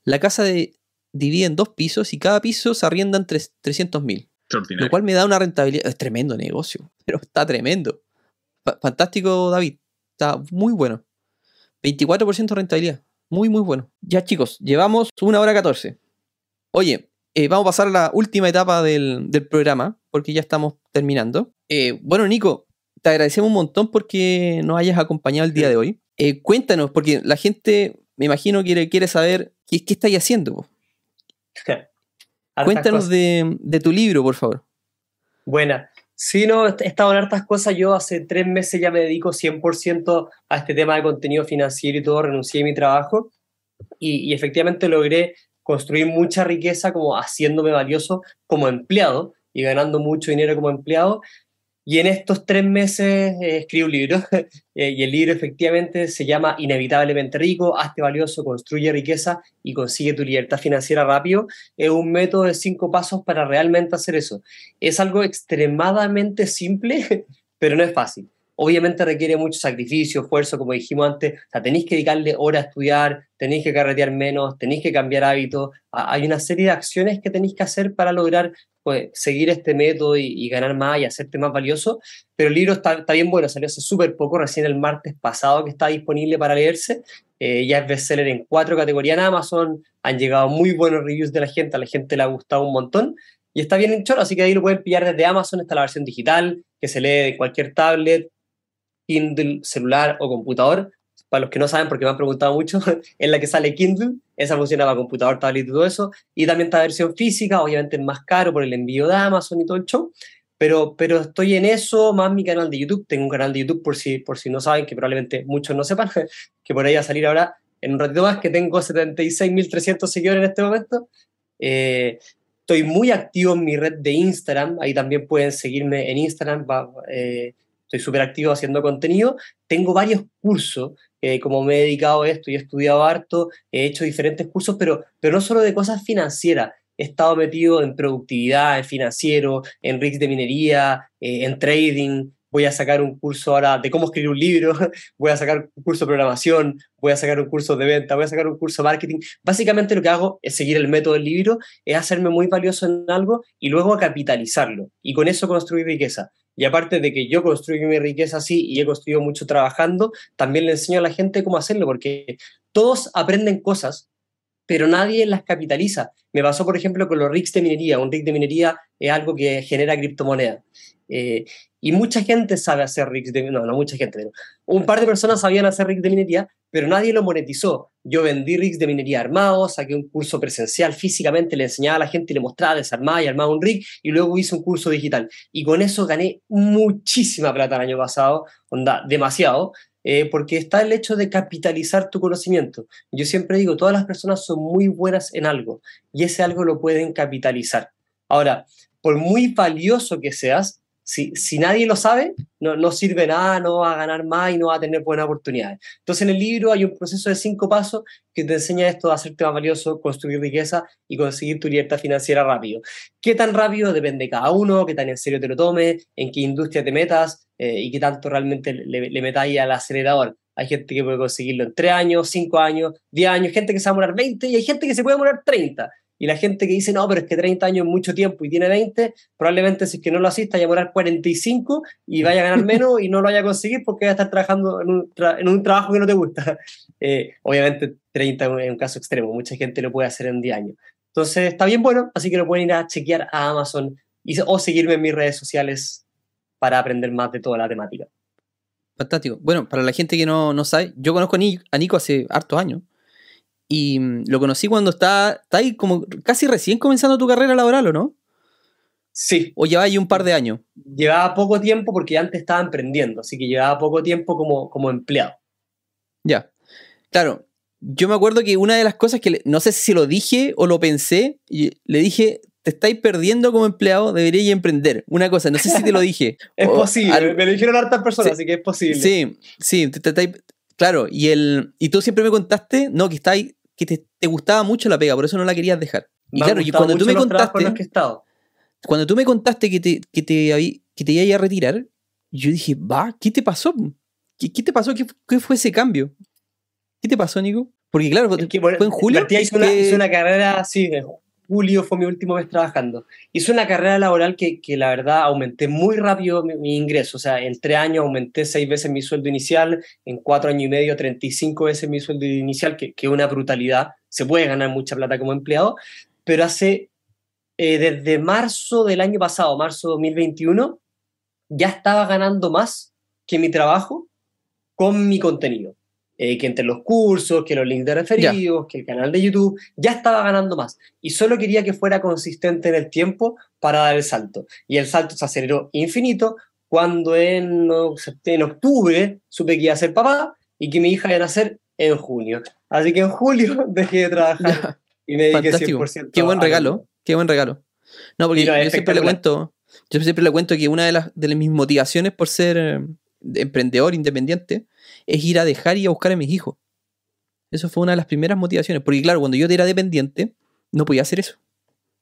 La casa de, divide en dos pisos y cada piso se arriendan 300 mil. Lo cual me da una rentabilidad. Es tremendo negocio, pero está tremendo. fantástico, David. Está muy bueno. 24% de rentabilidad. Muy, muy bueno. Ya chicos, llevamos una hora 14. Oye, eh, vamos a pasar a la última etapa del, programa, porque ya estamos terminando. Eh, bueno, Nico, te agradecemos un montón porque nos hayas acompañado el día de hoy. Eh, cuéntanos, porque la gente, me imagino, quiere, quiere saber qué, qué estáis haciendo. cuéntanos de, de, tu libro, por favor. Buena. Sí, no, he estado en hartas cosas. Yo hace tres meses ya me dedico 100% a este tema de contenido financiero y todo, renuncié a mi trabajo y, y, efectivamente logré construir mucha riqueza como haciéndome valioso como empleado y ganando mucho dinero como empleado y en estos tres meses eh, escribí un libro, eh, y el libro efectivamente se llama Inevitablemente Rico, hazte valioso, construye riqueza y consigue tu libertad financiera rápido. Es un método de cinco pasos para realmente hacer eso. Es algo extremadamente simple, pero no es fácil. Obviamente requiere mucho sacrificio, esfuerzo, como dijimos antes. O sea, tenéis que dedicarle horas a estudiar, tenéis que carretear menos, tenéis que cambiar hábitos. Hay una serie de acciones que tenéis que hacer para lograr pues, seguir este método y, ganar más y hacerte más valioso. Pero el libro está, está bien bueno, salió hace súper poco, recién el martes pasado que está disponible para leerse. Eh, ya es bestseller en cuatro categorías en Amazon. Han llegado muy buenos reviews de la gente, a la gente le ha gustado un montón. Y está bien hecho, así que ahí lo pueden pillar desde Amazon. Está la versión digital, que se lee de cualquier tablet, Kindle, celular o computador. Para los que no saben, porque me han preguntado mucho, en la que sale Kindle, esa funciona para computador, tablet y todo eso. Y también está versión física, obviamente es más caro por el envío de Amazon y todo el show. Pero, pero estoy en eso, más mi canal de YouTube. Tengo un canal de YouTube por si, por si no saben, que probablemente muchos no sepan, que por ahí va a salir ahora en un ratito más, que tengo 76.300 seguidores en este momento. Eh, estoy muy activo en mi red de Instagram, ahí también pueden seguirme en Instagram, eh, estoy súper activo haciendo contenido. Tengo varios cursos, eh, como me he dedicado a esto y he estudiado harto, he hecho diferentes cursos, pero, pero no solo de cosas financieras. He estado metido en productividad, en financiero, en rigs de minería, eh, en trading. Voy a sacar un curso ahora de cómo escribir un libro, voy a sacar un curso de programación, voy a sacar un curso de venta, voy a sacar un curso de marketing. Básicamente lo que hago es seguir el método del libro, es hacerme muy valioso en algo y luego capitalizarlo. Y con eso construir riqueza. Y aparte de que yo construyo mi riqueza así y he construido mucho trabajando, también le enseño a la gente cómo hacerlo, porque todos aprenden cosas, pero nadie las capitaliza. Me pasó, por ejemplo, con los RICs de minería. Un RIC de minería es algo que genera criptomonedas. Eh, y mucha gente sabe hacer rigs de no, no mucha gente, pero un par de personas sabían hacer rigs de minería, pero nadie lo monetizó. Yo vendí rigs de minería armados, saqué un curso presencial físicamente, le enseñaba a la gente, le mostraba, desarmaba y armaba un rig, y luego hice un curso digital. Y con eso gané muchísima plata el año pasado, onda, demasiado. eh, porque está el hecho de capitalizar tu conocimiento. Yo siempre digo, todas las personas son muy buenas en algo y ese algo lo pueden capitalizar. Ahora, por muy valioso que seas, si, si nadie lo sabe, no, no sirve nada, no va a ganar más y no va a tener buenas oportunidades. Entonces en el libro hay un proceso de cinco pasos que te enseña esto de hacerte más valioso, construir riqueza y conseguir tu libertad financiera rápido. ¿Qué tan rápido? Depende de cada uno, qué tan en serio te lo tomes, en qué industria te metas eh, y qué tanto realmente le, le metáis al acelerador. Hay gente que puede conseguirlo en 3 años, 5 años, 10 años, gente que se va a demorar 20 y hay gente que se puede demorar 30. Y la gente que dice, no, pero es que 30 años es mucho tiempo y tiene 20, probablemente si es que no lo asista, vaya a demorar 45 y vaya a ganar menos y no lo vaya a conseguir porque va a estar trabajando en un, en un trabajo que no te gusta. Eh, obviamente 30 es un caso extremo, mucha gente lo puede hacer en 10 años. Entonces está bien bueno, así que lo pueden ir a chequear a Amazon y, o seguirme en mis redes sociales para aprender más de toda la temática. Fantástico. Bueno, para la gente que no, no sabe, yo conozco a Nico hace hartos años. Y mm, lo conocí cuando está, está ahí como casi recién comenzando tu carrera laboral, ¿o no? Sí. ¿O llevaba ahí un par de años? Llevaba poco tiempo porque antes estaba emprendiendo, así que llevaba poco tiempo como, como empleado. Ya. Claro, yo me acuerdo que una de las cosas que, no sé si lo dije o lo pensé, y le dije, te estáis perdiendo como empleado, deberíais emprender. Una cosa, no sé si te lo dije. es posible, me lo dijeron hartas personas, así que es posible. Sí, sí, te, claro, y, el, y tú siempre me contaste, no, que estáis que te, gustaba mucho la pega, por eso no la querías dejar. Y claro, y cuando tú me contaste. Cuando tú me contaste que te, que te, que te ibas a retirar, yo dije, va, ¿qué te pasó? ¿Qué, qué te pasó? ¿Qué, fue ese cambio? ¿Qué te pasó, Nico? Porque claro, fue en julio. Hice una, una, carrera, sí, julio fue mi último mes trabajando. Hice una carrera laboral que, que la verdad aumenté muy rápido mi, ingreso. O sea, en tres años aumenté seis veces mi sueldo inicial, en cuatro años y medio 35 veces mi sueldo inicial, que es una brutalidad. Se puede ganar mucha plata como empleado, pero hace, eh, desde marzo del año pasado, marzo 2021, ya estaba ganando más que mi trabajo con mi contenido. Eh, que entre los cursos, que los links de referidos, que el canal de YouTube, ya estaba ganando más. Y solo quería que fuera consistente en el tiempo para dar el salto. Y el salto se aceleró infinito cuando en, en octubre supe que iba a ser papá y que mi hija iba a nacer en junio. Así que en julio dejé de trabajar y me dediqué 100%. Qué buen regalo, qué buen regalo. No, porque yo siempre le cuento, yo siempre le cuento que una de las de mis motivaciones por ser eh, emprendedor independiente es ir a dejar y a buscar a mis hijos. Eso fue una de las primeras motivaciones. Porque claro, cuando yo era dependiente, no podía hacer eso.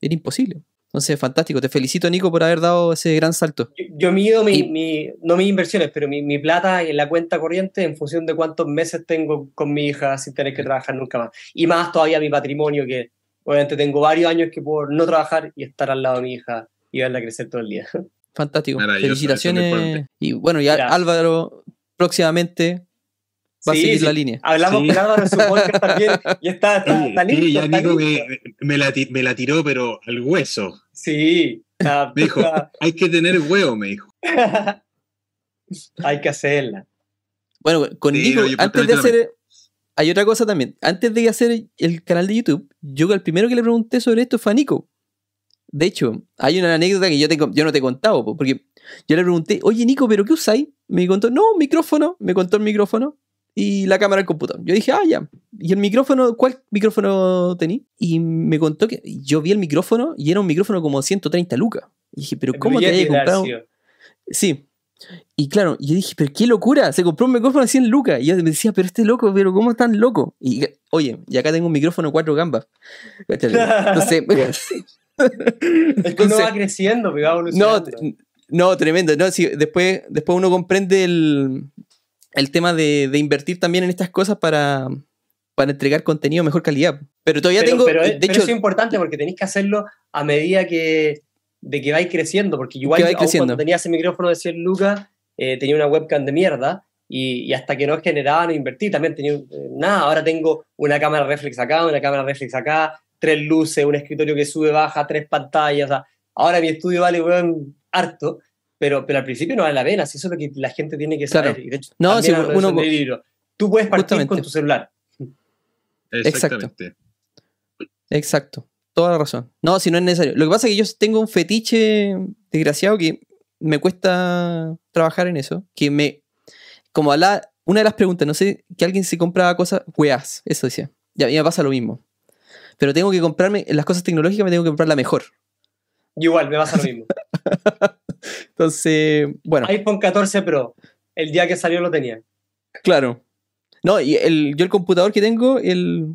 Era imposible. Entonces, fantástico. Te felicito, Nico, por haber dado ese gran salto. Yo, mido mi, no mis inversiones, pero mi, mi, plata en la cuenta corriente en función de cuántos meses tengo con mi hija sin tener que trabajar nunca más. Y más todavía mi patrimonio, que obviamente tengo varios años que puedo no trabajar y estar al lado de mi hija y verla crecer todo el día. Fantástico. Felicitaciones. Y bueno, ya Álvaro, próximamente va a seguir la línea. Hablamos Álvaro en su podcast también y está, está, está listo. Sí, ya que me la, me la, tiró, pero al hueso. Sí. me dijo, hay que tener huevo, me dijo. hay que hacerla. Bueno, con Nico, antes de hacer... Hay otra cosa también. Antes de hacer el canal de YouTube, yo el primero que le pregunté sobre esto fue a Nico. De hecho, hay una anécdota que yo, te, yo no te he contado, porque yo le pregunté, oye Nico, ¿pero qué usáis? Me contó, no, un micrófono, me contó el micrófono y la cámara del computador. Yo dije, ah, ya. ¿Y el micrófono? ¿Cuál micrófono tení? Y me contó que yo vi el micrófono y era un micrófono como 130 lucas. Y dije, ¿pero cómo te había comprado? Sí. Y claro, yo dije, pero qué locura, se compró un micrófono de 100 lucas. Y yo me decía, pero este loco, pero ¿cómo es tan loco? Y oye, y acá tengo un micrófono 4 gambas. Entonces, es que uno va creciendo, va No, no, tremendo. No, después, después uno comprende el, el tema de, de, invertir también en estas cosas para, para entregar contenido de mejor calidad. Pero todavía tengo. Pero, de hecho, eso es importante porque tenéis que hacerlo a medida que, de que vais creciendo. Porque igual cuando tenía ese micrófono de 100 lucas, eh, tenía una webcam de mierda. Y, hasta que no generaba, no invertí. También tenía. Eh, nada, ahora tengo una cámara reflex acá, una cámara reflex acá, tres luces, un escritorio que sube, baja, tres pantallas. ahora mi estudio vale, weón, harto. Pero, pero al principio no vale la pena, si eso es lo que la gente tiene que saber. no, si uno, Tú puedes partir con tu celular. Exactamente. Exacto. Toda la razón. No, si no es necesario. Lo que pasa es que yo tengo un fetiche desgraciado que me cuesta trabajar en eso. Que me. Como una de las preguntas, no sé, que alguien se compraba cosas, weas, eso decía. Ya, a mí me pasa lo mismo. Pero tengo que comprarme, en las cosas tecnológicas me tengo que comprar la mejor. Igual, me pasa lo mismo. Entonces, bueno, iPhone 14 Pro, el día que salió lo tenía. claro. No, y el, yo el computador que tengo, el,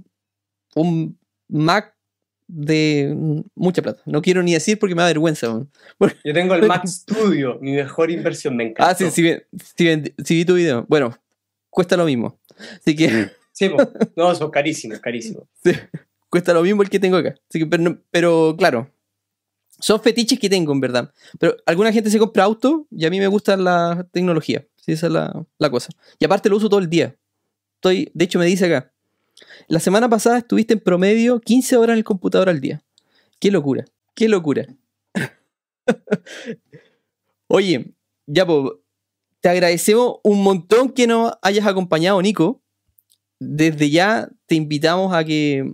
un Mac de mucha plata. No quiero ni decir porque me da vergüenza. Yo tengo el Mac Studio, mi mejor inversión, me encanta. Ah, sí, sí, vi- sí, sí vi tu video. Bueno, cuesta lo mismo. Así que Sí, no, son carísimos, carísimos. sí, cuesta lo mismo el que tengo acá. Así que, pero, pero claro, son fetiches que tengo, en verdad. Pero alguna gente se compra auto y a mí me gusta la tecnología. Sí, esa es la, la cosa. Y aparte lo uso todo el día. Estoy, de hecho, me dice acá. La semana pasada estuviste en promedio 15 horas en el computador al día. Qué locura, qué locura. Oye, ya, pues, te agradecemos un montón que nos hayas acompañado, Nico. Desde ya te invitamos a que,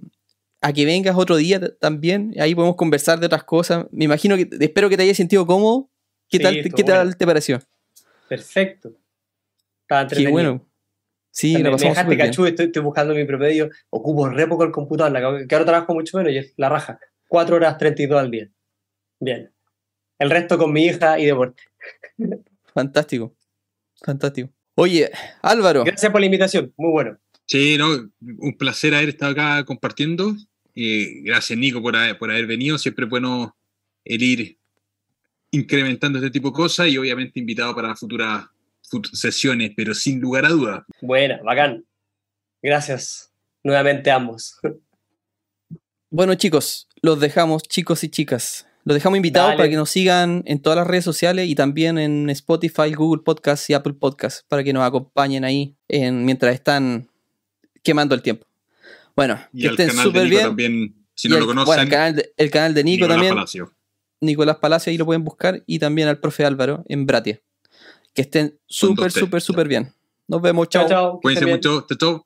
a que vengas otro día también. Ahí podemos conversar de otras cosas. Me imagino que espero que te hayas sentido cómodo. ¿Qué, Sí, tal, ¿qué tal te pareció? Perfecto. Estaba Qué entretenido. bueno. Sí, me, lo me pasamos dejaste súper bien. cachú, estoy, estoy buscando mi promedio. Ocupo re poco el computador, la que ahora trabajo mucho menos y es la raja. 4 horas 32 al día. Bien. El resto con mi hija y deporte. Fantástico. Fantástico. Oye, Álvaro. Gracias por la invitación, muy bueno. Sí, no, un placer haber estado acá compartiendo. Eh, gracias, Nico, por haber, por haber venido. Siempre es bueno el ir incrementando este tipo de cosas y obviamente invitado para futuras fut- sesiones, pero sin lugar a dudas. Buena, bacán. Gracias nuevamente a ambos. Bueno, chicos, los dejamos, chicos y chicas. Los dejamos invitados Dale. para que nos sigan en todas las redes sociales y también en Spotify, Google Podcast y Apple Podcast para que nos acompañen ahí en, mientras están quemando el tiempo. Bueno, Y que estén súper bien. también, si Y no el- lo conocen, bueno, el canal de, el canal de Nico Nicolás también, Palacio. Nicolás Palacio, ahí lo pueden buscar, y también al profe Álvaro en Bratia. Que estén súper, súper, súper bien. Nos vemos, Chao, chao. Cuídense mucho. Chao, chao.